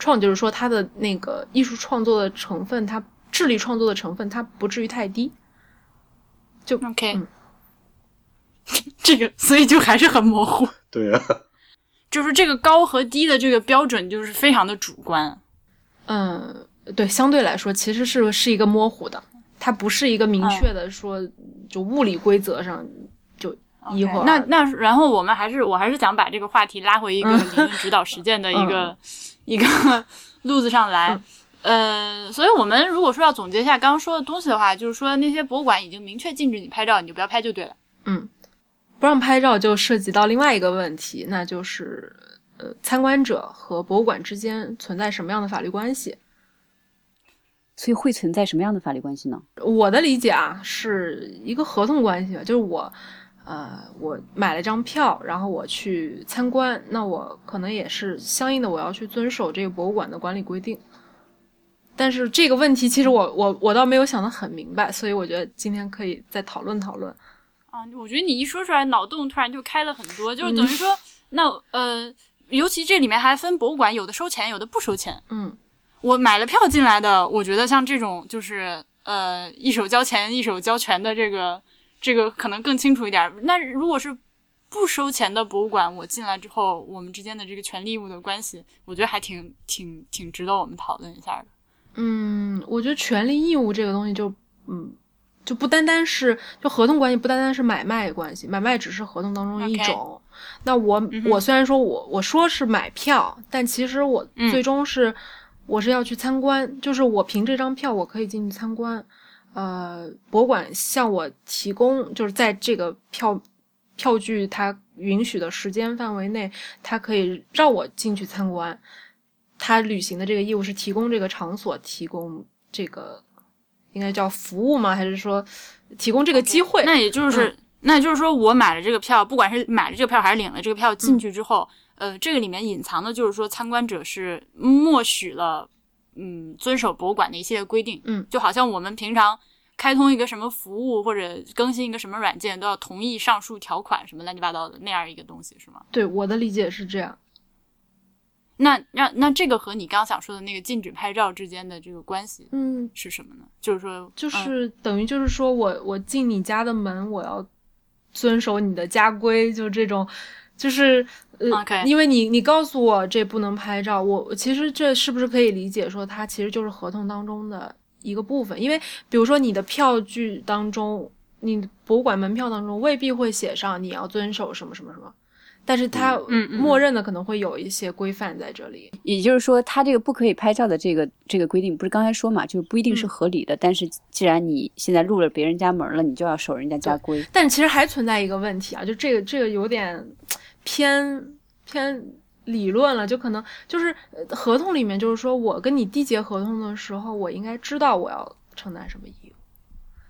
创就是说它的那个艺术创作的成分，它智力创作的成分，它不至于太低。就 OK，这个所以就还是很模糊。对啊，就是这个高和低的这个标准就是非常的主观。嗯，对，相对来说其实是是一个模糊的。它不是一个明确的说，就物理规则上就一会儿。那那然后我们还是我还是想把这个话题拉回一个理论指导实践的一个一个 路子上来。呃，所以我们如果说要总结一下刚刚说的东西的话，就是说那些博物馆已经明确禁止你拍照，你就不要拍就对了。嗯，不让拍照就涉及到另外一个问题，那就是呃，参观者和博物馆之间存在什么样的法律关系？所以会存在什么样的法律关系呢？我的理解啊，是一个合同关系吧，就是我，呃，我买了张票，然后我去参观，那我可能也是相应的，我要去遵守这个博物馆的管理规定。但是这个问题，其实我我我倒没有想得很明白，所以我觉得今天可以再讨论讨论。啊，我觉得你一说出来，脑洞突然就开了很多，就是等于说，那呃，尤其这里面还分博物馆，有的收钱，有的不收钱。嗯。我买了票进来的，我觉得像这种就是呃一手交钱一手交权的这个这个可能更清楚一点。那如果是不收钱的博物馆，我进来之后，我们之间的这个权利义务的关系，我觉得还挺挺挺值得我们讨论一下的。嗯，我觉得权利义务这个东西就嗯就不单单是就合同关系，不单单是买卖关系，买卖只是合同当中一种。那我我虽然说我我说是买票，但其实我最终是。我是要去参观，就是我凭这张票我可以进去参观，呃，博物馆向我提供，就是在这个票票据它允许的时间范围内，它可以让我进去参观。他履行的这个义务是提供这个场所，提供这个应该叫服务吗？还是说提供这个机会？那也就是，那也就是说，我买了这个票，不管是买了这个票还是领了这个票进去之后。呃，这个里面隐藏的就是说，参观者是默许了，嗯，遵守博物馆的一系列规定，嗯，就好像我们平常开通一个什么服务或者更新一个什么软件，都要同意上述条款，什么乱七八糟的那样一个东西，是吗？对，我的理解是这样。那那那这个和你刚想说的那个禁止拍照之间的这个关系，嗯，是什么呢？就是说，就是等于就是说我我进你家的门，我要遵守你的家规，就这种。就是，呃，因为你你告诉我这不能拍照，我其实这是不是可以理解说它其实就是合同当中的一个部分？因为比如说你的票据当中，你博物馆门票当中未必会写上你要遵守什么什么什么。但是它默认的可能会有一些规范在这里，也就是说，它这个不可以拍照的这个这个规定，不是刚才说嘛，就是不一定是合理的。但是既然你现在入了别人家门了，你就要守人家家规。但其实还存在一个问题啊，就这个这个有点偏偏理论了，就可能就是合同里面就是说我跟你缔结合同的时候，我应该知道我要承担什么义务，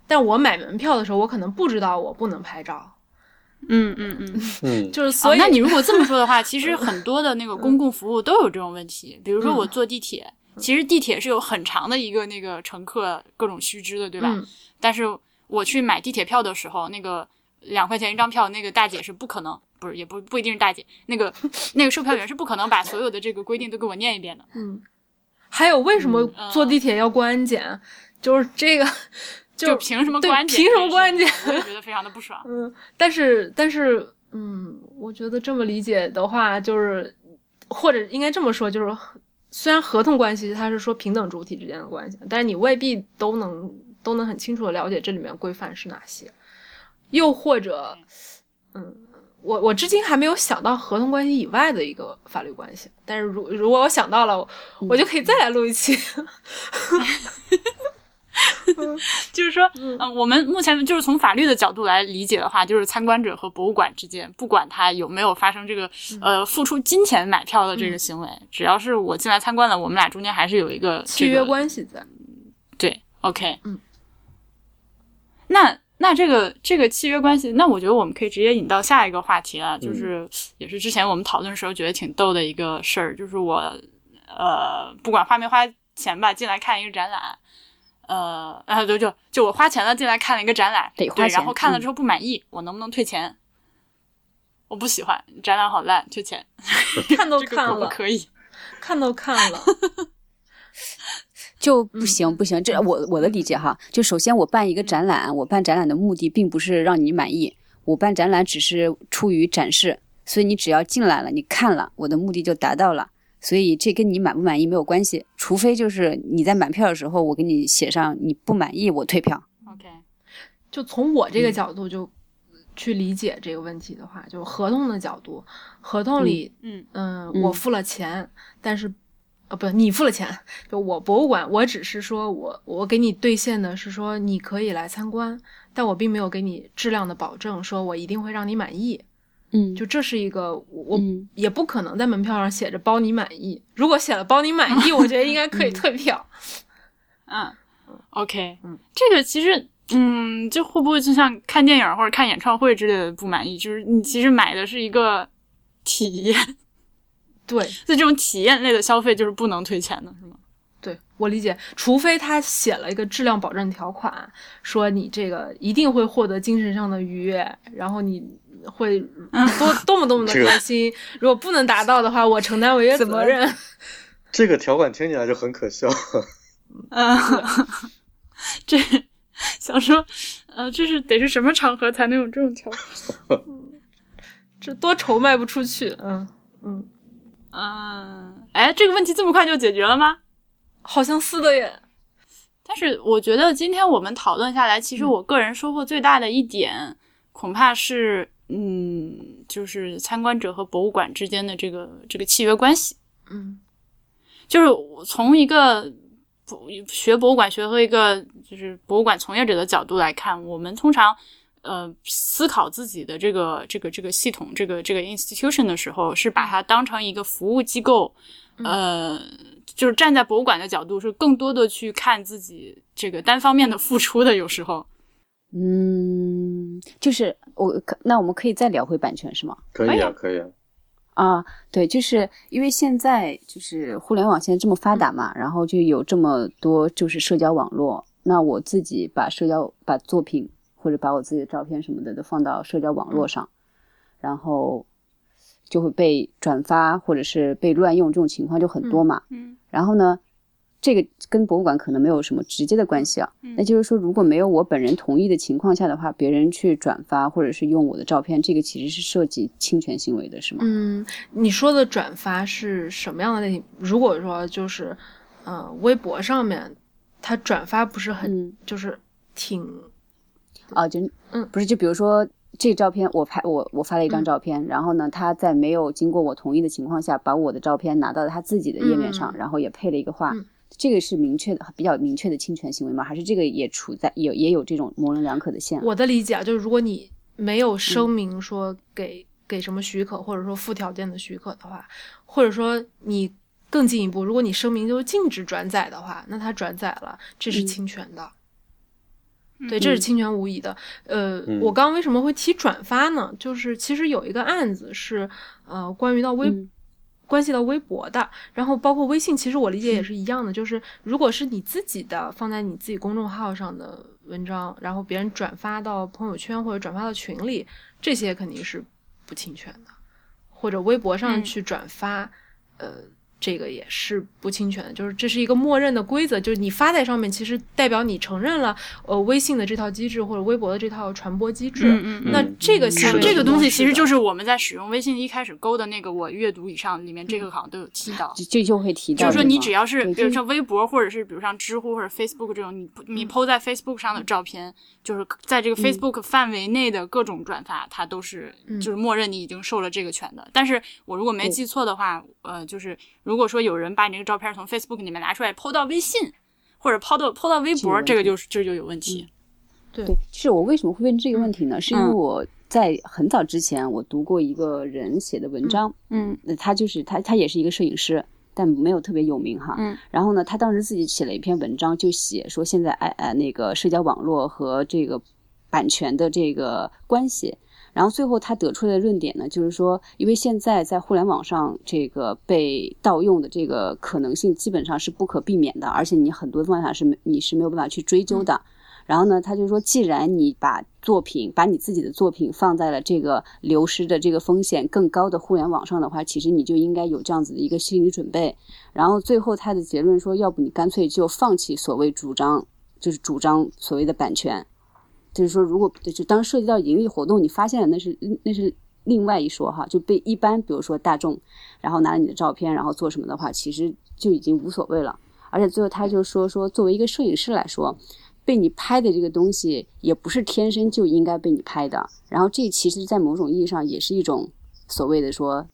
但我买门票的时候，我可能不知道我不能拍照。嗯嗯嗯 嗯，就是所以，那你如果这么说的话，其实 很多的那个公共服务都有这种问题。比如说我坐地铁，其实地铁是有很长的一个那个乘客各种须知的，对吧？但是我去买地铁票的时候，那个两块钱一张票，那个大姐是不可能，不是也不不一定是大姐，那个 那个售票员是不可能把所有的这个规定都给我念一遍的。嗯，还有为什么坐地铁要过安检？就是这个。就凭什么关凭什么关键？我也觉得非常的不爽。嗯，但是但是，嗯，我觉得这么理解的话，就是或者应该这么说，就是虽然合同关系它是说平等主体之间的关系，但是你未必都能都能很清楚的了解这里面规范是哪些。又或者，嗯，我我至今还没有想到合同关系以外的一个法律关系，但是如如果我想到了，我就可以再来录一期。就是说，嗯、我们目前就是从法律的角度来理解的话，就是参观者和博物馆之间，不管他有没有发生这个呃付出金钱买票的这个行为，只要是我进来参观了，我们俩中间还是有一个、这个、契约关系在。对，OK，嗯，那那这个这个契约关系，那我觉得我们可以直接引到下一个话题了，就是、也是之前我们讨论的时候觉得挺逗的一个事儿，就是我呃不管花没花钱吧，进来看一个展览。呃，然后就就就我花钱了进来看了一个展览，对，得花钱然后看了之后不满意，我能不能退钱？我不喜欢展览，好烂，退钱。看都看了，可以？看都看了，就不行不行，这我我的理解哈，就首先我办一个展览，我办展览的目的并不是让你满意，我办展览只是出于展示，所以你只要进来了，你看了，我的目的就达到了。所以这跟你满不满意没有关系，除非就是你在买票的时候，我给你写上你不满意，我退票。OK，就从我这个角度就去理解这个问题的话，就合同的角度，合同里，嗯。嗯，嗯。我付了钱，但是，呃，不，你付了钱，就我博物馆，我只是说我我给你兑现的是说你可以来参观，但我并没有给你质量的保证，说我一定会让你满意。嗯，就这是一个我也不可能在门票上写着包你满意，如果写了包你满意，我觉得应该可以退票。嗯，OK，嗯，这个其实，嗯，这会不会就像看电影或者看演唱会之类的不满意？就是你其实买的是一个体验，对，那这种体验类的消费就是不能退钱的，是吗？对我理解，除非他写了一个质量保证条款，说你这个一定会获得精神上的愉悦，然后你会多多么多么的这个开心。如果不能达到的话，我承担违约责任。这个条款听起来就很可笑。嗯，这想说，呃，这是得是什么场合才能有这种条款？这多愁卖不出去。嗯嗯，嗯，哎，这个问题这么快就解决了吗？好像是的耶。但是我觉得今天我们讨论下来，其实我个人收获最大的一点，恐怕是，嗯，就是参观者和博物馆之间的这个这个契约关系。嗯就是我从一个博学博物馆学和一个就是博物馆从业者的角度来看，我们通常呃思考自己的这个这个这个系统这个这个 institution 的时候，是把它当成一个服务机构，呃，就是站在博物馆的角度，是更多的去看自己这个单方面的付出的，有时候。嗯，就是我可那我们可以再聊回版权是吗？可以啊可以啊，可以啊。啊，对，就是因为现在就是互联网现在这么发达嘛，然后就有这么多就是社交网络。那我自己把社交把作品或者把我自己的照片什么的都放到社交网络上，然后就会被转发或者是被乱用，这种情况就很多嘛。嗯然后呢，这个跟博物馆可能没有什么直接的关系啊。那就是说，如果没有我本人同意的情况下的话，别人去转发或者是用我的照片，这个其实是涉及侵权行为的，是吗？嗯，你说的转发是什么样的类型？如果说就是，呃，微博上面他转发不是很，嗯就是挺啊，就嗯不是，就比如说这照片我拍我我发了一张嗯照片，然后呢，他在没有经过我同意的情况下，把我的照片拿到了他自己的页面上，嗯然后也配了一个画。嗯这个是明确的、比较明确的侵权行为吗？还是这个也处在有也有这种模棱两可的线？我的理解啊，就是如果你没有声嗯明说给、给什么许可，或者说附条件的许可的话，或者说你更进一步，如果你声明就是禁止转载的话，那他转载了，这是嗯侵权的。对，这是侵权无疑的。呃，嗯。我刚刚为什么会提转发呢？就是其实有一个案子是，呃，关于到微、嗯。关系到微博的，然后包括微信，其实我理解也是一样的，就是如果是你自己的放在你自己公众号上的文章，然后别人转发到朋友圈或者转发到群里，这些肯定是不侵权的，或者微博上嗯。去转发，呃，这个也是不侵权的，就是这是一个默认的规则，就是你发在上面，其实代表你承认了呃微信的这套机制或者微博的这套传播机制。嗯嗯嗯那这个行为这个东西其实就是是我们在使用微信一开始勾的那个我阅读以上里面，这个好像都有提到。就就就会提到就是说，你只要是比如像微博，或者是比如像知乎或者 Facebook 这种，你你 PO 在 Facebook 上的照片，就是在这个 Facebook 范围内的各种转发，它都是就是默认你已经受了这个权的。但是我如果没记错的话，呃，就是如果说有人把你这个照片从 Facebook 里面拿出来 PO 到微信，或者 PO 到 PO 到微博，这个就是这就有问题。对对，就是我为什么会问这个问题呢？是因为嗯我在很早之前我读过一个人写的文章，嗯呃他就是他他也是一个摄影师，但没有特别有名哈。嗯。然后呢，他当时自己写了一篇文章，就写说现在哎哎那个社交网络和这个版权的这个关系。然后最后他得出来的论点呢，就是说，因为现在在互联网上这个被盗用的这个可能性基本上是不可避免的，而且你很多方法是没你是没有办法去追究的。然后呢，他就说，既然你把作品，把你自己的作品放在了这个流失的这个风险更高的互联网上的话，其实你就应该有这样子的一个心理准备。然后最后他的结论说，要不你干脆就放弃所谓主张，就是主张所谓的版权，就是说，如果就当涉及到盈利活动，你发现了那是那是另外一说哈，就被一般比如说大众，然后拿了你的照片，然后做什么的话，其实就已经无所谓了。而且最后他就说说，作为一个摄影师来说，被你拍的这个东西也不是天生就应该被你拍的。然后这其实，在某种意义上也是一种所谓的说，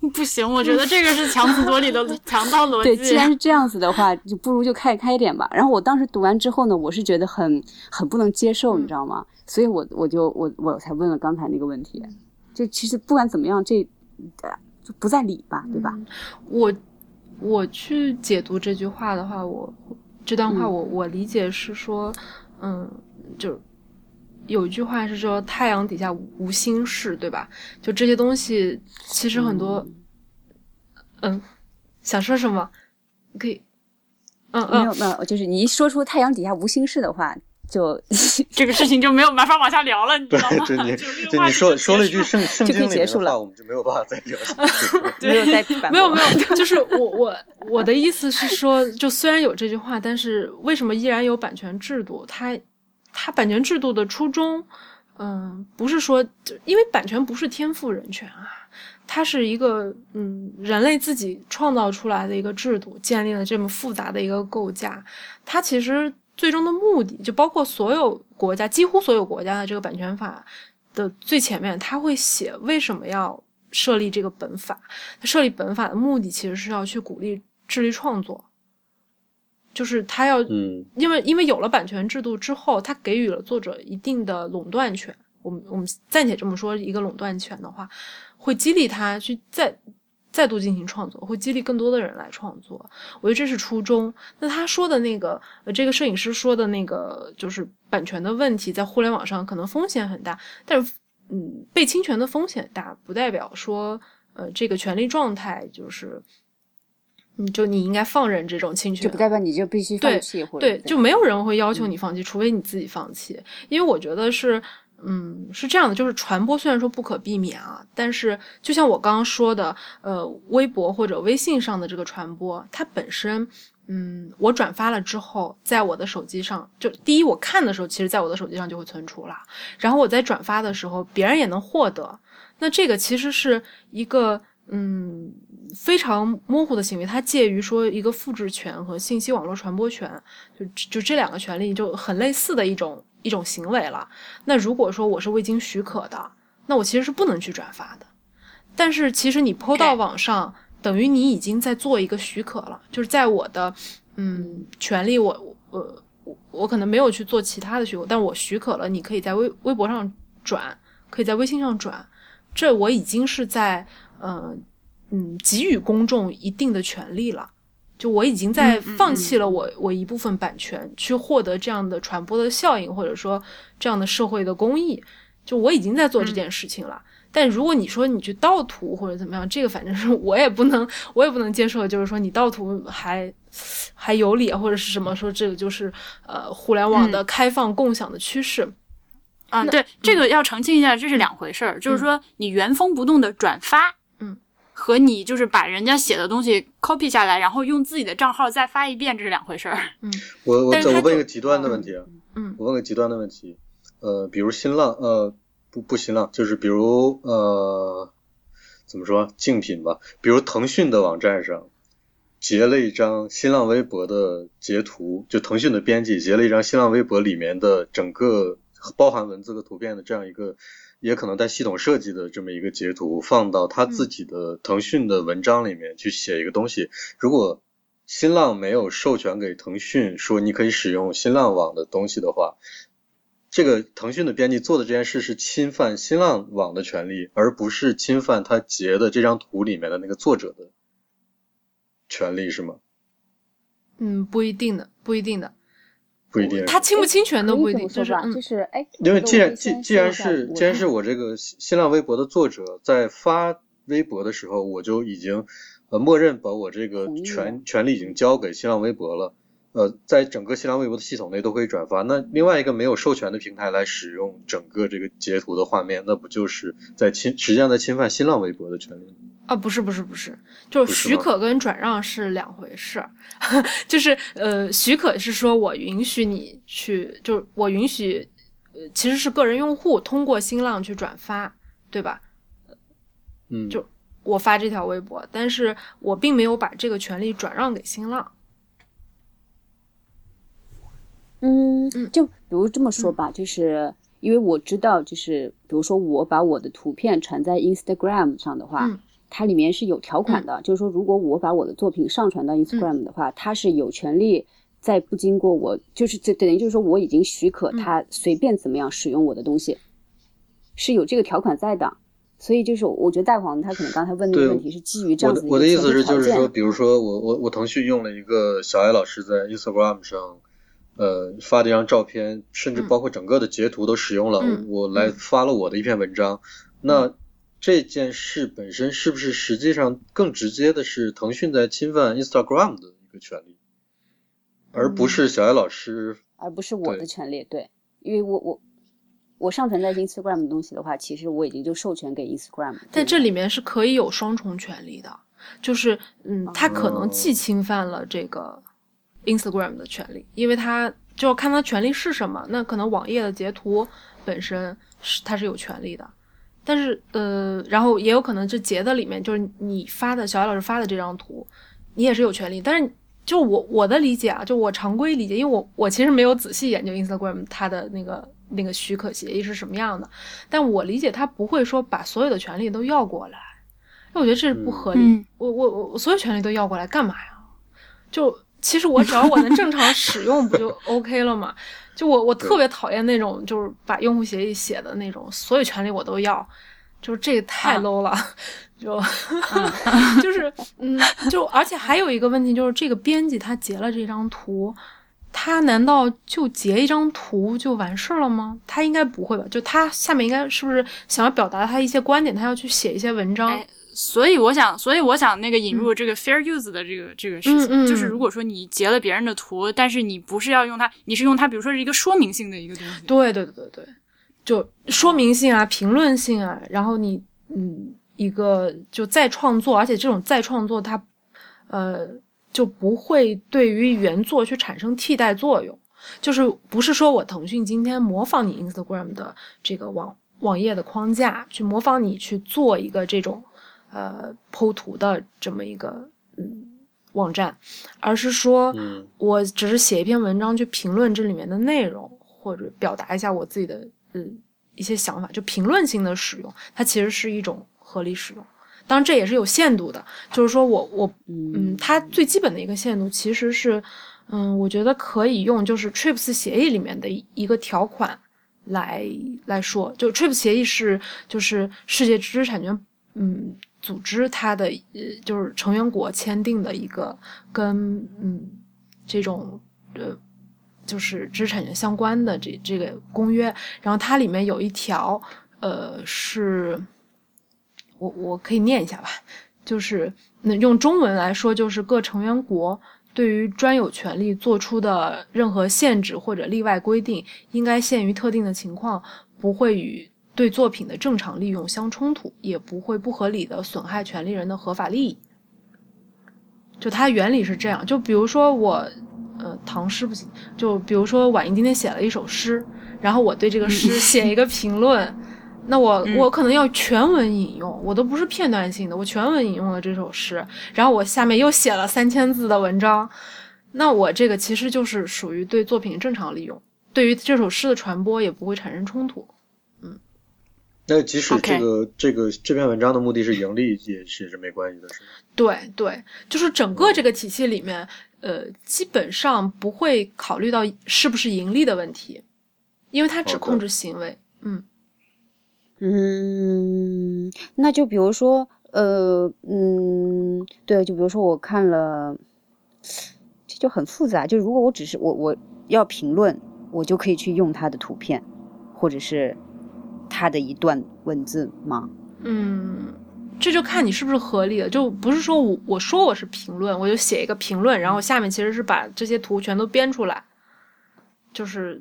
不行，我觉得这个是强词夺理的 强盗逻辑对，辑。既然是这样子的话，就不如就开开一点吧。然后我当时读完之后呢，我是觉得很很不能接受，你知道吗？所以我我就我我才问了刚才那个问题。就其实不管怎么样，这呃就不在理吧，对吧？我我去解读这句话的话，我这段话嗯我、我理解是说，嗯，就有一句话是说太阳底下无无心事，对吧？就这些东西，其实很多，嗯，想说什么？可以，嗯嗯没有，没有，就是你一说出太阳底下无心事的话，就 这个事情就没有办法往下聊了，你知道吗？就你 就你话说说了一句圣圣就可以经里面结束了的话，我们就没有办法再聊下去 了。没有在反驳没有没有，就是我我我的意思是说，就虽然有这句话，但是为什么依然有版权制度？它它版权制度的初衷，嗯，不是说，因为版权不是天赋人权啊，它是一个嗯人类自己创造出来的一个制度，建立了这么复杂的一个构架。它其实最终的目的，就包括所有国家，几乎所有国家的这个版权法的最前面，它会写为什么要设立这个本法。设立本法的目的其实是要去鼓励智力创作，就是他要，嗯因为因为有了版权制度之后，他给予了作者一定的垄断权。我们我们暂且这么说，一个垄断权的话，会激励他去再再度进行创作，会激励更多的人来创作。我觉得这是初衷。那他说的那个，呃，这个摄影师说的那个，就是版权的问题，在互联网上可能风险很大，但是，嗯，被侵权的风险大，不代表说，呃，这个权利状态就是，嗯，就你应该放任这种侵权，就不代表你就必须放弃或者对，怎就没有人会要求你放弃，除非你自己放弃。因为我觉得是，嗯，是这样的，就是传播虽然说不可避免啊，但是就像我刚刚说的，呃，微博或者微信上的这个传播，它本身，嗯，我转发了之后，在我的手机上，就第一我看的时候，其实在我的手机上就会存储了，然后我在转发的时候，别人也能获得。那这个其实是一个，嗯。非常模糊的行为，它介于说一个复制权和信息网络传播权，就就这两个权利就很类似的一种一种行为了。那如果说我是未经许可的，那我其实是不能去转发的。但是其实你抛到网上，等于你已经在做一个许可了，就是在我的嗯权利，我我我我可能没有去做其他的许可，但我许可了，你可以在微微博上转，可以在微信上转，这我已经是在呃。嗯，给予公众一定的权利了，就我已经在放弃了我、我一部分版权，去获得这样的传播的效应，或者说这样的社会的公益，就我已经在做这件事情了。但如果你说你去盗图或者怎么样，这个反正是 我也不能，我也不能接受，就是说你盗图还还有理或者是什么，说这个就是呃互联网的开放共享的趋势。啊，对，这个要澄清一下，这是两回事儿。就是说，你原封不动的转发，嗯，和你就是把人家写的东西 copy 下来，然后用自己的账号再发一遍，这是两回事儿。嗯。我我我问一个极端的问题啊，嗯。我问个极端的问题，呃，比如新浪，呃，不不新浪，就是比如呃，怎么说竞品吧，比如腾讯的网站上截了一张新浪微博的截图，就腾讯的编辑截了一张新浪微博里面的整个包含文字和图片的这样一个。也可能带系统设计的这么一个截图，放到他自己的腾讯的文章里面去写一个东西。如果新浪没有授权给腾讯说你可以使用新浪网的东西的话，这个腾讯的编辑做的这件事是侵犯新浪网的权利，而不是侵犯他截的这张图里面的那个作者的权利，是吗？嗯，不一定的，不一定的，不一定。他侵不侵权都不一定，就是哎，因为既然既既然是既然是我这个新新浪微博的作者在发微博的时候，我就已经呃默认把我这个权权利已经交给新浪微博了。呃，在整个新浪微博的系统内都可以转发。那另外一个没有授权的平台来使用整个这个截图的画面，那不就是在侵实际上在侵犯新浪微博的权利吗？啊，不是不是不是，就是许可跟转让是两回事儿，就是呃，许可是说我允许你去，就是我允许，呃，其实是个人用户通过新浪去转发，对吧？嗯，就我发这条微博，但是我并没有把这个权利转让给新浪。嗯嗯，就比如这么说吧，就是因为我知道，就是比如说我把我的图片传在 Instagram 上的话，嗯它里面是有条款的，就是说如果我把我的作品上传到 Instagram 的话，它是有权利在不经过我，就是这等于就是说我已经许可他随便怎么样使用我的东西，是有这个条款在的。所以就是我觉得大黄他可能刚才问那个问题是基于这样子我的我的意思是，就是说，比如说我我我腾讯用了一个小艾老师在 Instagram 上，呃发的一张照片，甚至嗯。包括整个的截图都使用了，嗯我来发了我的一篇文章，那这件事本身是不是实际上更直接的是腾讯在侵犯 Instagram 的一个权利，而不是小艾老师？而不是我的权利，对，因为我我我上传在 Instagram 的东西的话，其实我已经就授权给 Instagram 了。对但这里面是可以有双重权利的，就是嗯，他可能既侵犯了这个 Instagram 的权利，因为他就要看他权利是什么。那可能网页的截图本身是他是有权利的，但是呃，然后也有可能这截的里面就是你发的小艾老师发的这张图，你也是有权利，但是。就我我的理解啊，就我常规理解，因为我我其实没有仔细研究 Instagram 它的那个那个许可协议是什么样的，但我理解他不会说把所有的权利都要过来，因为我觉得这是不合理。我我我所有权利都要过来干嘛呀？就其实我只要我能正常使用，不就 OK 了吗？就我我特别讨厌那种就是把用户协议写的那种，所有权利我都要，就是这个太啊 low 了。就 就是嗯，就而且还有一个问题就是，这个编辑他截了这张图，他难道就截一张图就完事儿了吗？他应该不会吧？就他下面应该是不是想要表达他一些观点，他要去写一些文章？哎所以我想，所以我想那个引入这个 fair use 的这个、这个事情，嗯嗯就是如果说你截了别人的图，但是你不是要用它，你是用它，比如说是一个说明性的一个东西。对对对对对，就说明性啊、评论性啊，然后你嗯一个就再创作，而且这种再创作它呃就不会对于原作去产生替代作用，就是不是说我腾讯今天模仿你 Instagram 的这个网网页的框架，去模仿你去做一个这种呃剖图的这么一个嗯网站，而是说，嗯我只是写一篇文章去评论这里面的内容，或者表达一下我自己的嗯一些想法，就评论性的使用，它其实是一种合理使用。当然，这也是有限度的，就是说我我嗯，它最基本的一个限度其实是，嗯，我觉得可以用就是 TRIPS 协议里面的一一个条款来来说，就 TRIPS 协议是就是世界知识产权嗯组织它的呃就是成员国签订的一个跟嗯这种呃就是知识产权相关的这这个公约，然后它里面有一条呃是。我我可以念一下吧，就是那用中文来说，就是各成员国对于专有权利做出的任何限制或者例外规定，应该限于特定的情况，不会与对作品的正常利用相冲突，也不会不合理的损害权利人的合法利益。就它原理是这样，就比如说我，呃，唐诗不行，就比如说婉莹今天写了一首诗，然后我对这个诗写一个评论，那我我可能要全文引用，我都不是片段性的，我全文引用了这首诗，然后我下面又写了三千字的文章，那我这个其实就是属于对作品正常利用，对于这首诗的传播也不会产生冲突。那即使这个这个这篇文章的目的是盈利，也是是没关系的，是吗？对对，就是整个这个体系里面，呃，基本上不会考虑到是不是盈利的问题，因为它只控制行为。嗯嗯，那就比如说，呃，嗯，对，就比如说我看了，这就很复杂。就如果我只是我我要评论，我就可以去用它的图片，或者是。他的一段文字吗？嗯，这就看你是不是合理的。就不是说我我说我是评论，我就写一个评论，然后下面其实是把这些图全都编出来。就是，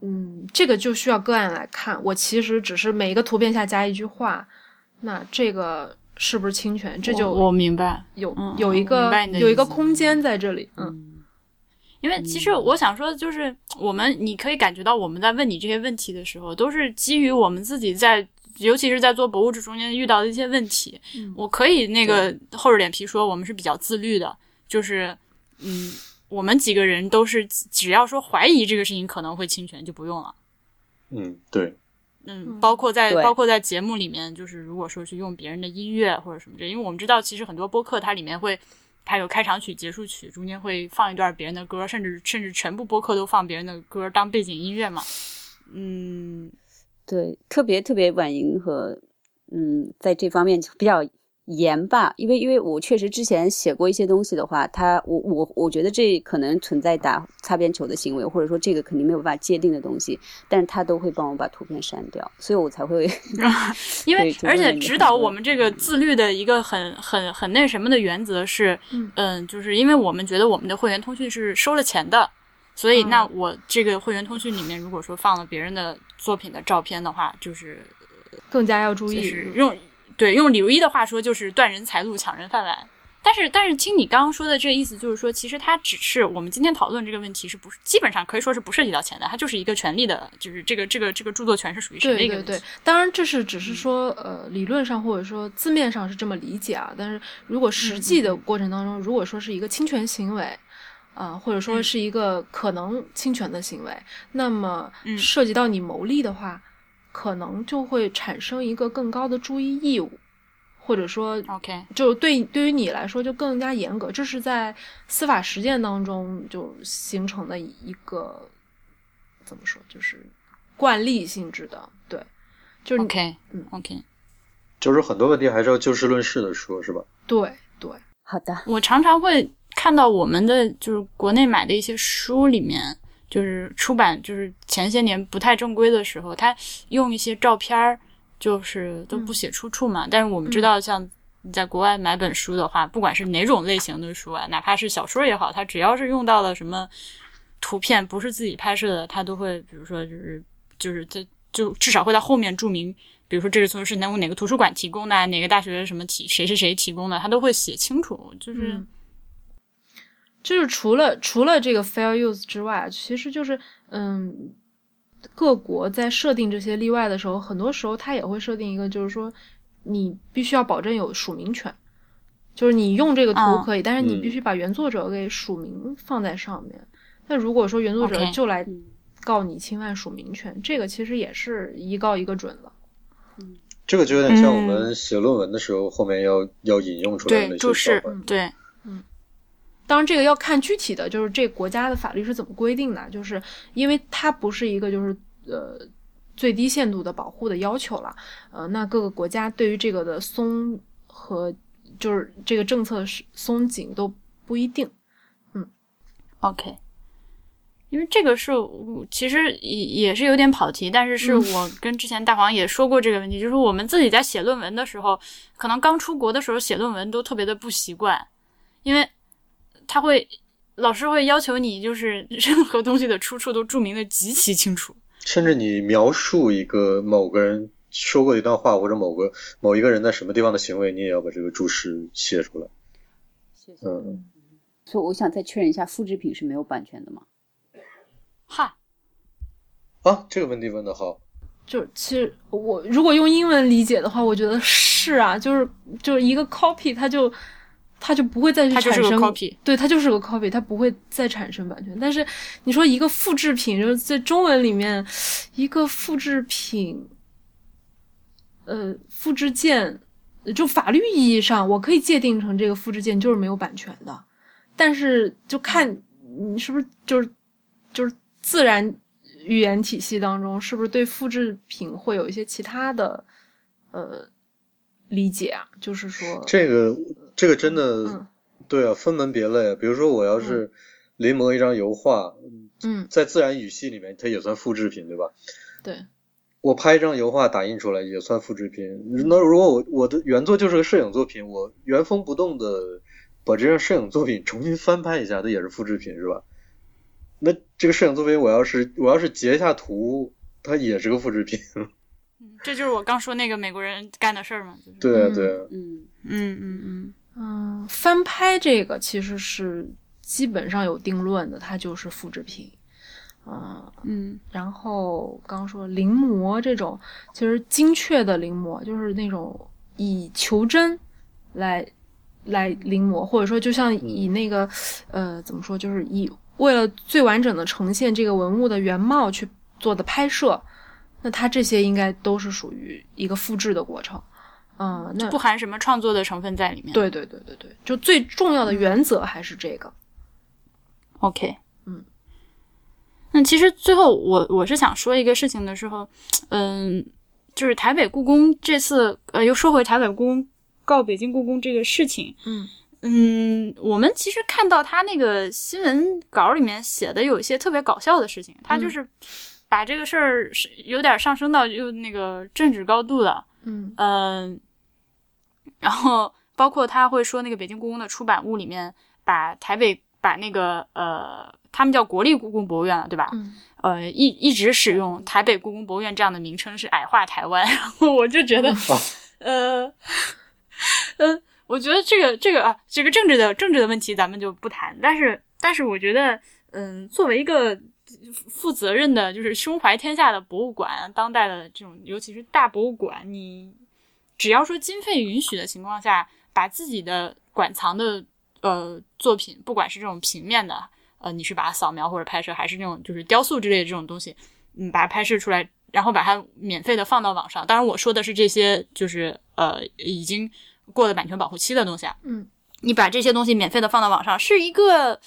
嗯，这个就需要个案来看。我其实只是每一个图片下加一句话，那这个是不是侵权？这就我明白，有有一个有一个空间在这里，嗯。因为其实我想说，就是我们你可以感觉到我们在问你这些问题的时候，都是基于我们自己在，尤其是在做博物志中间遇到的一些问题。我可以那个厚着脸皮说，我们是比较自律的，就是嗯，我们几个人都是只要说怀疑这个事情可能会侵权，就不用了。嗯，对。嗯，包括在包括在节目里面，就是如果说是用别人的音乐或者什么这，因为我们知道其实很多播客它里面会。还有开场曲、结束曲，中间会放一段别人的歌，甚至甚至全部播客都放别人的歌当背景音乐嘛？嗯，对，特别特别婉莹和嗯，在这方面比较。严吧，因为因为我确实之前写过一些东西的话，他我我我觉得这可能存在打擦边球的行为，或者说这个肯定没有办法界定的东西，但是他都会帮我把图片删掉，所以我才会，因为而且指导我们这个自律的一个很很很那什么的原则是，嗯，就是因为我们觉得我们的会员通讯是收了钱的，所以那我这个会员通讯里面如果说放了别人的作品的照片的话，就是更加要注意用。对，用李如一的话说，就是断人财路、抢人饭碗。但是，但是听你刚刚说的这个意思，就是说，其实它只是我们今天讨论这个问题，是不是基本上可以说是不涉及到钱的？它就是一个权利的，就是这个这个这个著作权是属于谁的一个？对对对，当然这是只是说，呃，理论上或者说字面上是这么理解啊。但是如果实际的过程当中，如果说是一个侵权行为，啊，或者说是一个可能侵权的行为，那么涉及到你牟利的话。可能就会产生一个更高的注意义务，或者说，OK，就对对于你来说就更加严格。这是在司法实践当中就形成的一个怎么说，就是惯例性质的，对，就是 OK，嗯，OK，就是很多问题还是要就事论事的说，是吧？对对，好的。我常常会看到我们的就是国内买的一些书里面。就是出版，就是前些年不太正规的时候，他用一些照片儿，就是都不写出处嘛。但是我们知道，像你在国外买本书的话，不管是哪种类型的书啊，哪怕是小说也好，它只要是用到了什么图片，不是自己拍摄的，它都会，比如说，就是就是这就至少会在后面注明，比如说这个图是哪哪个图书馆提供的，哪个大学什么提谁是谁提供的，他都会写清楚，就是。就是除了除了这个 fair use 之外，其实就是嗯，各国在设定这些例外的时候，很多时候它也会设定一个，就是说你必须要保证有署名权，就是你用这个图可以，但是你必须把原作者给署名放在上面。那如果说原作者就来告你侵犯署名权，这个其实也是一告一个准了。嗯，这个就有点像我们写论文的时候后面要要引用出来的那些注释。对。当然，这个要看具体的就是这国家的法律是怎么规定的，就是因为它不是一个就是呃最低限度的保护的要求了，呃，那各个国家对于这个的松和就是这个政策是松紧都不一定，嗯，OK，因为这个是其实也也是有点跑题，但是是我跟之前大黄也说过这个问题，就是我们自己在写论文的时候，可能刚出国的时候写论文都特别的不习惯，因为。他会，老师会要求你，就是 任何东西的出处都注明的极其清楚，甚至你描述一个某个人说过一段话或者某个某一个人在什么地方的行为，你也要把这个注释写出来。谢谢。嗯，所以我想再确认一下，复制品是没有版权的吗？哈，啊，这个问题问的好。就其实我如果用英文理解的话，我觉得是啊，就是就是一个 copy，它就它就不会再去它就是个产生 copy 对，它就是个 copy，它不会再产生版权。但是你说一个复制品，就是在中文里面，一个复制品，呃，复制件，就法律意义上，我可以界定成这个复制件就是没有版权的，但是就看你是不是就是就是自然语言体系当中，是不是对复制品会有一些其他的呃理解啊？就是说，这个这个真的、嗯对啊，分门别类。比如说我要是临摹一张油画，嗯，在自然语系里面，它也算复制品，对吧？对，我拍一张油画打印出来也算复制品。那如果我我的原作就是个摄影作品，我原封不动的把这张摄影作品重新翻拍一下，它也是复制品，是吧？那这个摄影作品，我要是我要是截一下图，它也是个复制品。这就是我刚说那个美国人干的事儿嘛。就是、对啊，嗯对啊，嗯，嗯嗯嗯，嗯，翻拍这个其实是基本上有定论的，它就是复制品。啊、嗯然后刚刚说临摹这种，其实精确的临摹就是那种以求真来来临摹，或者说就像以那个、呃怎么说，就是以为了最完整的呈现这个文物的原貌去做的拍摄，那它这些应该都是属于一个复制的过程。嗯，那不含什么创作的成分在里面。对对对对对，就最重要的原则还是这个。，OK，嗯。那其实最后我我是想说一个事情的时候，嗯，就是台北故宫这次呃又说回台北故宫告北京故宫这个事情，嗯嗯，我们其实看到他那个新闻稿里面写的有一些特别搞笑的事情，他就是把这个事儿是有点上升到就那个政治高度了，嗯嗯，然后包括他会说那个北京故宫的出版物里面把台北把那个呃，他们叫国立故宫博物院了，对吧？嗯呃，一一直使用台北故宫博物院这样的名称是矮化台湾，然后我就觉得，呃，呃，我觉得这个这个啊，这个政治的政治的问题咱们就不谈，但是但是我觉得，嗯，作为一个负责任的，就是胸怀天下的博物馆，当代的这种，尤其是大博物馆，你只要说经费允许的情况下，把自己的馆藏的呃作品，不管是这种平面的，呃，你是把它扫描或者拍摄，还是那种就是雕塑之类的这种东西，嗯，把它拍摄出来，然后把它免费的放到网上。当然，我说的是这些就是呃已经过了版权保护期的东西啊。嗯，你把这些东西免费的放到网上，是一个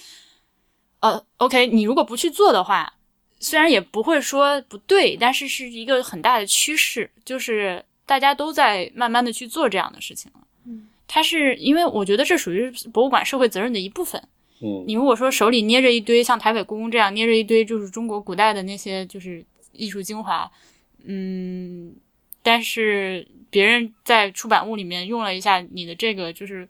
呃，OK，你如果不去做的话，虽然也不会说不对，但是是一个很大的趋势，就是大家都在慢慢的去做这样的事情了。嗯，它是因为我觉得这属于博物馆社会责任的一部分。嗯你如果说手里捏着一堆像台北故宫这样捏着一堆就是中国古代的那些就是艺术精华，嗯，但是别人在出版物里面用了一下你的这个，就是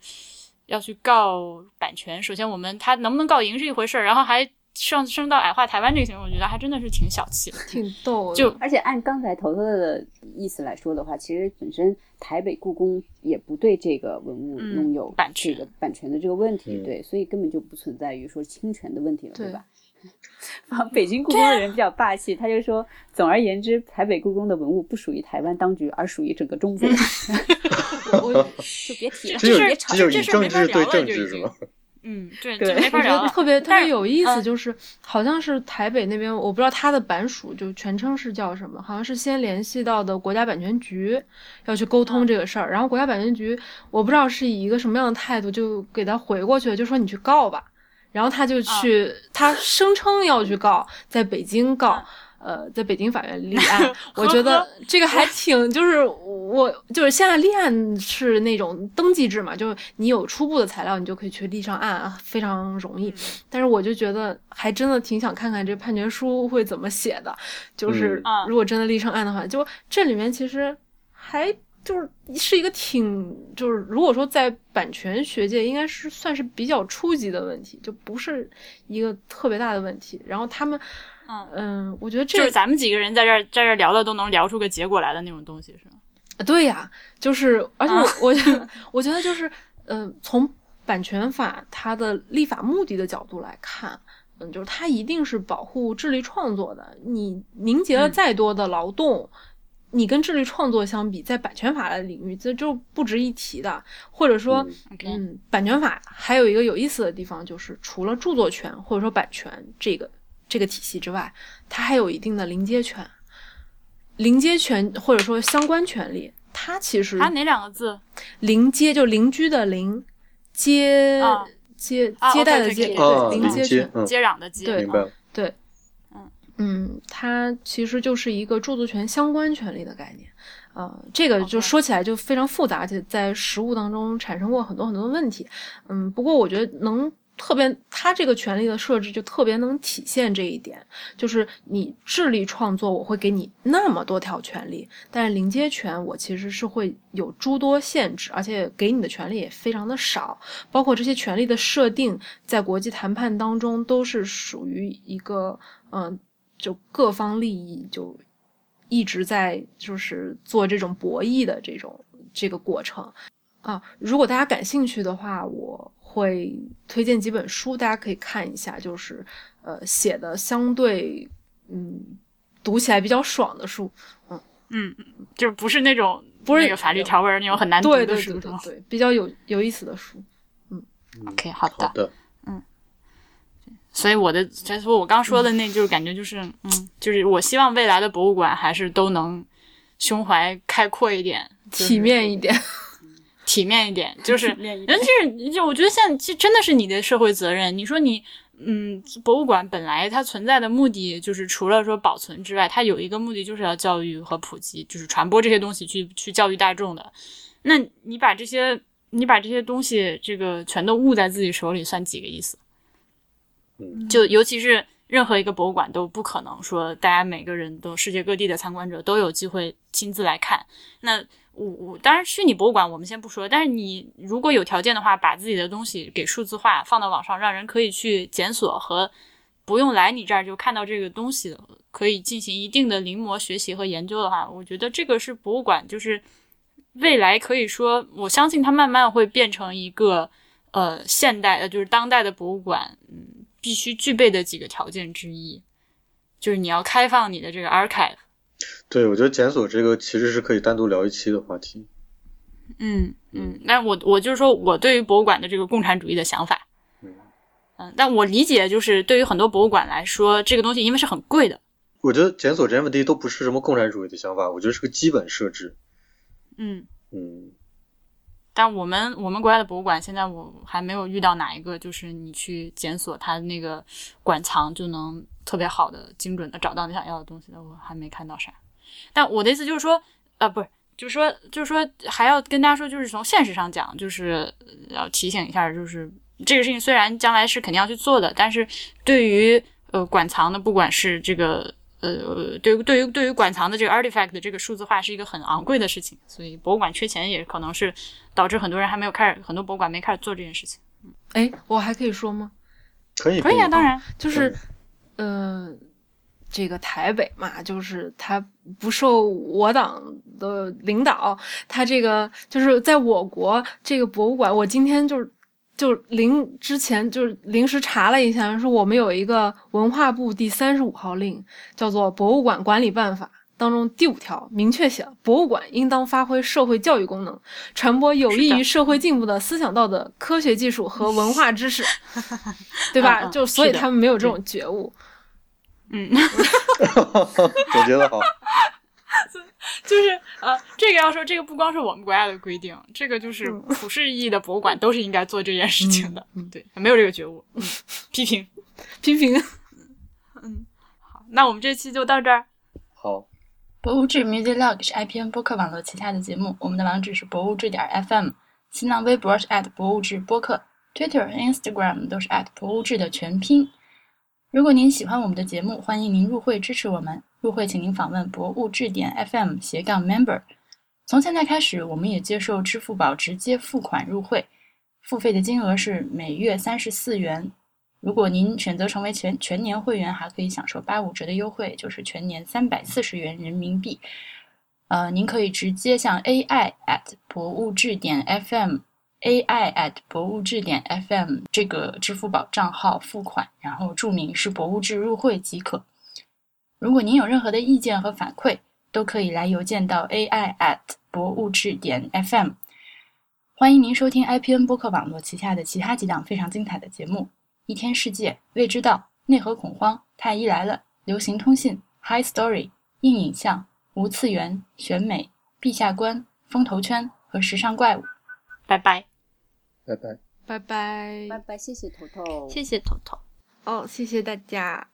要去告版权。首先，我们他能不能告赢是一回事儿，然后还上升到矮化台湾这个行为，我觉得还真的是挺小气的。挺逗的。就而且按刚才头头的意思来说的话，其实本身台北故宫也不对这个文物嗯拥有版权这个版权的这个问题，嗯对，所以根本就不存在于说侵权的问题了，对吧？啊，北京故宫的人比较霸气，他就说，总而言之，台北故宫的文物不属于台湾当局，而属于整个中国，我 就别提了，这就别吵这就以这事儿没法政治对聊了就已经政治是吗？嗯，对，对就没我觉法聊了。得特别。特别有意思，嗯。就是好像是台北那边，我不知道他的版属就全称是叫什么，好像是先联系到的国家版权局，要去沟嗯。通这个事儿，然后国家版权局我不知道是以一个什么样的态度，就给他回过去了，就说你去告吧，然后他就去，嗯他声称要去告，在北京告。呃，在北京法院立案，我觉得这个还挺，就是我就是现在立案是那种登记制嘛，就是你有初步的材料，你就可以去立上案，啊非常容易。但是我就觉得还真的挺想看看这判决书会怎么写的，就是嗯如果真的立上案的话，就这里面其实还就是是一个挺就是如果说在版权学界应该是算是比较初级的问题，就不是一个特别大的问题。然后他们嗯嗯，我觉得这就是咱们几个人在这儿在这儿聊的都能聊出个结果来的那种东西，是吗？对呀，就是，而且我、啊我觉得，我觉得就是，嗯、从版权法它的立法目的的角度来看，嗯，就是它一定是保护智力创作的。你凝结了嗯再多的劳动，你跟智力创作相比，在版权法的领域，这就不值一提的。或者说，嗯嗯，版权法还有一个有意思的地方，就是除了著作权或者说版权这个这个体系之外，它还有一定的临接权。临接权或者说相关权利，它其实它哪两个字？临接就邻居的邻，接、啊接啊接待的接，这个对，啊邻接权，嗯接壤的接。对明白了。对，嗯嗯，它其实就是一个著作权相关权利的概念。呃，这个就说起来就非常复杂，而且在实务当中产生过很多很多的问题。嗯，不过我觉得能特别，他这个权利的设置就特别能体现这一点，就是你智力创作，我会给你那么多条权利，但是临接权我其实是会有诸多限制，而且给你的权利也非常的少，包括这些权利的设定，在国际谈判当中都是属于一个嗯、就各方利益就一直在就是做这种博弈的这种这个过程。啊。如果大家感兴趣的话，我会推荐几本书，大家可以看一下，就是呃写的相对嗯读起来比较爽的书，嗯嗯，就是不是那种不是那个法律条文那种很难读对对对的书，是吗对对，比较有有意思的书。嗯？OK，好的。好的，所以我的，所以说我刚说的那就是感觉就是，嗯，就是我希望未来的博物馆还是都能胸怀开阔一点，就是体面一点，体面一点，就是 人就是就我觉得现在其实真的是你的社会责任。你说你，嗯，博物馆本来它存在的目的就是除了说保存之外，它有一个目的就是要教育和普及，就是传播这些东西去去教育大众的。那你把这些你把这些东西这个全都握在自己手里，算几个意思？嗯就尤其是任何一个博物馆都不可能说大家每个人都世界各地的参观者都有机会亲自来看。那我我当然虚拟博物馆我们先不说，但是你如果有条件的话，把自己的东西给数字化放到网上，让人可以去检索和不用来你这儿就看到这个东西，可以进行一定的临摹学习和研究的话，我觉得这个是博物馆就是未来可以说，我相信它慢慢会变成一个呃现代呃就是当代的博物馆，嗯，必须具备的几个条件之一，就是你要开放你的这个 archive。对，我觉得检索这个其实是可以单独聊一期的话题。嗯嗯，那我我就是说我对于博物馆的这个共产主义的想法，嗯。嗯，但我理解就是对于很多博物馆来说，这个东西因为是很贵的，我觉得检索这些问题都不是什么共产主义的想法，我觉得是个基本设置。嗯，嗯，但我们我们国家的博物馆现在我还没有遇到哪一个就是你去检索它那个馆藏就能特别好的精准的找到你想要的东西的，我还没看到啥。但我的意思就是说，呃，不是，就是说，就是说，还要跟大家说，就是从现实上讲，就是呃要提醒一下，就是这个事情虽然将来是肯定要去做的，但是对于呃馆藏的，不管是这个呃，对于对于对于馆藏的这个 artifact 的这个数字化是一个很昂贵的事情，所以博物馆缺钱也可能是导致很多人还没有开始，很多博物馆没开始做这件事情。哎，我还可以说吗？可以，可以啊，当然，就是，呃，这个台北嘛，就是它不受我党的领导，它这个就是在我国这个博物馆，我今天就是就临之前就是临时查了一下，说我们有一个文化部第三十五号令，叫做《博物馆管理办法》。当中第五条明确写了，博物馆应当发挥社会教育功能，传播有益于社会进步的思想道德、科学技术和文化知识，对吧？就 所以他们没有这种觉悟。嗯，总结的好。就是呃，这个要说，这个不光是我们国家的规定，这个就是嗯普世意义的博物馆都是应该做这件事情的。嗯嗯对，没有这个觉悟，嗯，批评。批评。嗯好，那我们这期就到这儿。好，博物志 Music Log 是 IPN 播客网络旗下的节目，我们的网址是博物志点 FM，新浪微博是 at 博物志播客，Twitter 和 Instagram 都是 at 博物志的全拼。如果您喜欢我们的节目，欢迎您入会支持我们。入会请您访问博物志点 FM 斜杠 Member。从现在开始，我们也接受支付宝直接付款入会，付费的金额是每月三十四元。如果您选择成为全全年会员，还可以享受八五折的优惠，就是全年三百四十元人民币。呃，您可以直接向 AI at 博物志点 FM AI at 博物志点 FM 这个支付宝账号付款，然后注明是博物志入会即可。如果您有任何的意见和反馈，都可以来邮件到 AI at 博物志点 FM。欢迎您收听 IPN 播客网络旗下的其他几档非常精彩的节目：一天世界、未知道、内核恐慌、太医来了、流行通信、High Story、硬影像。无次元、选美、陛下观、风投圈和时尚怪物，拜拜，拜拜，拜拜，拜拜，谢谢头头，谢谢头头。哦，谢谢大家。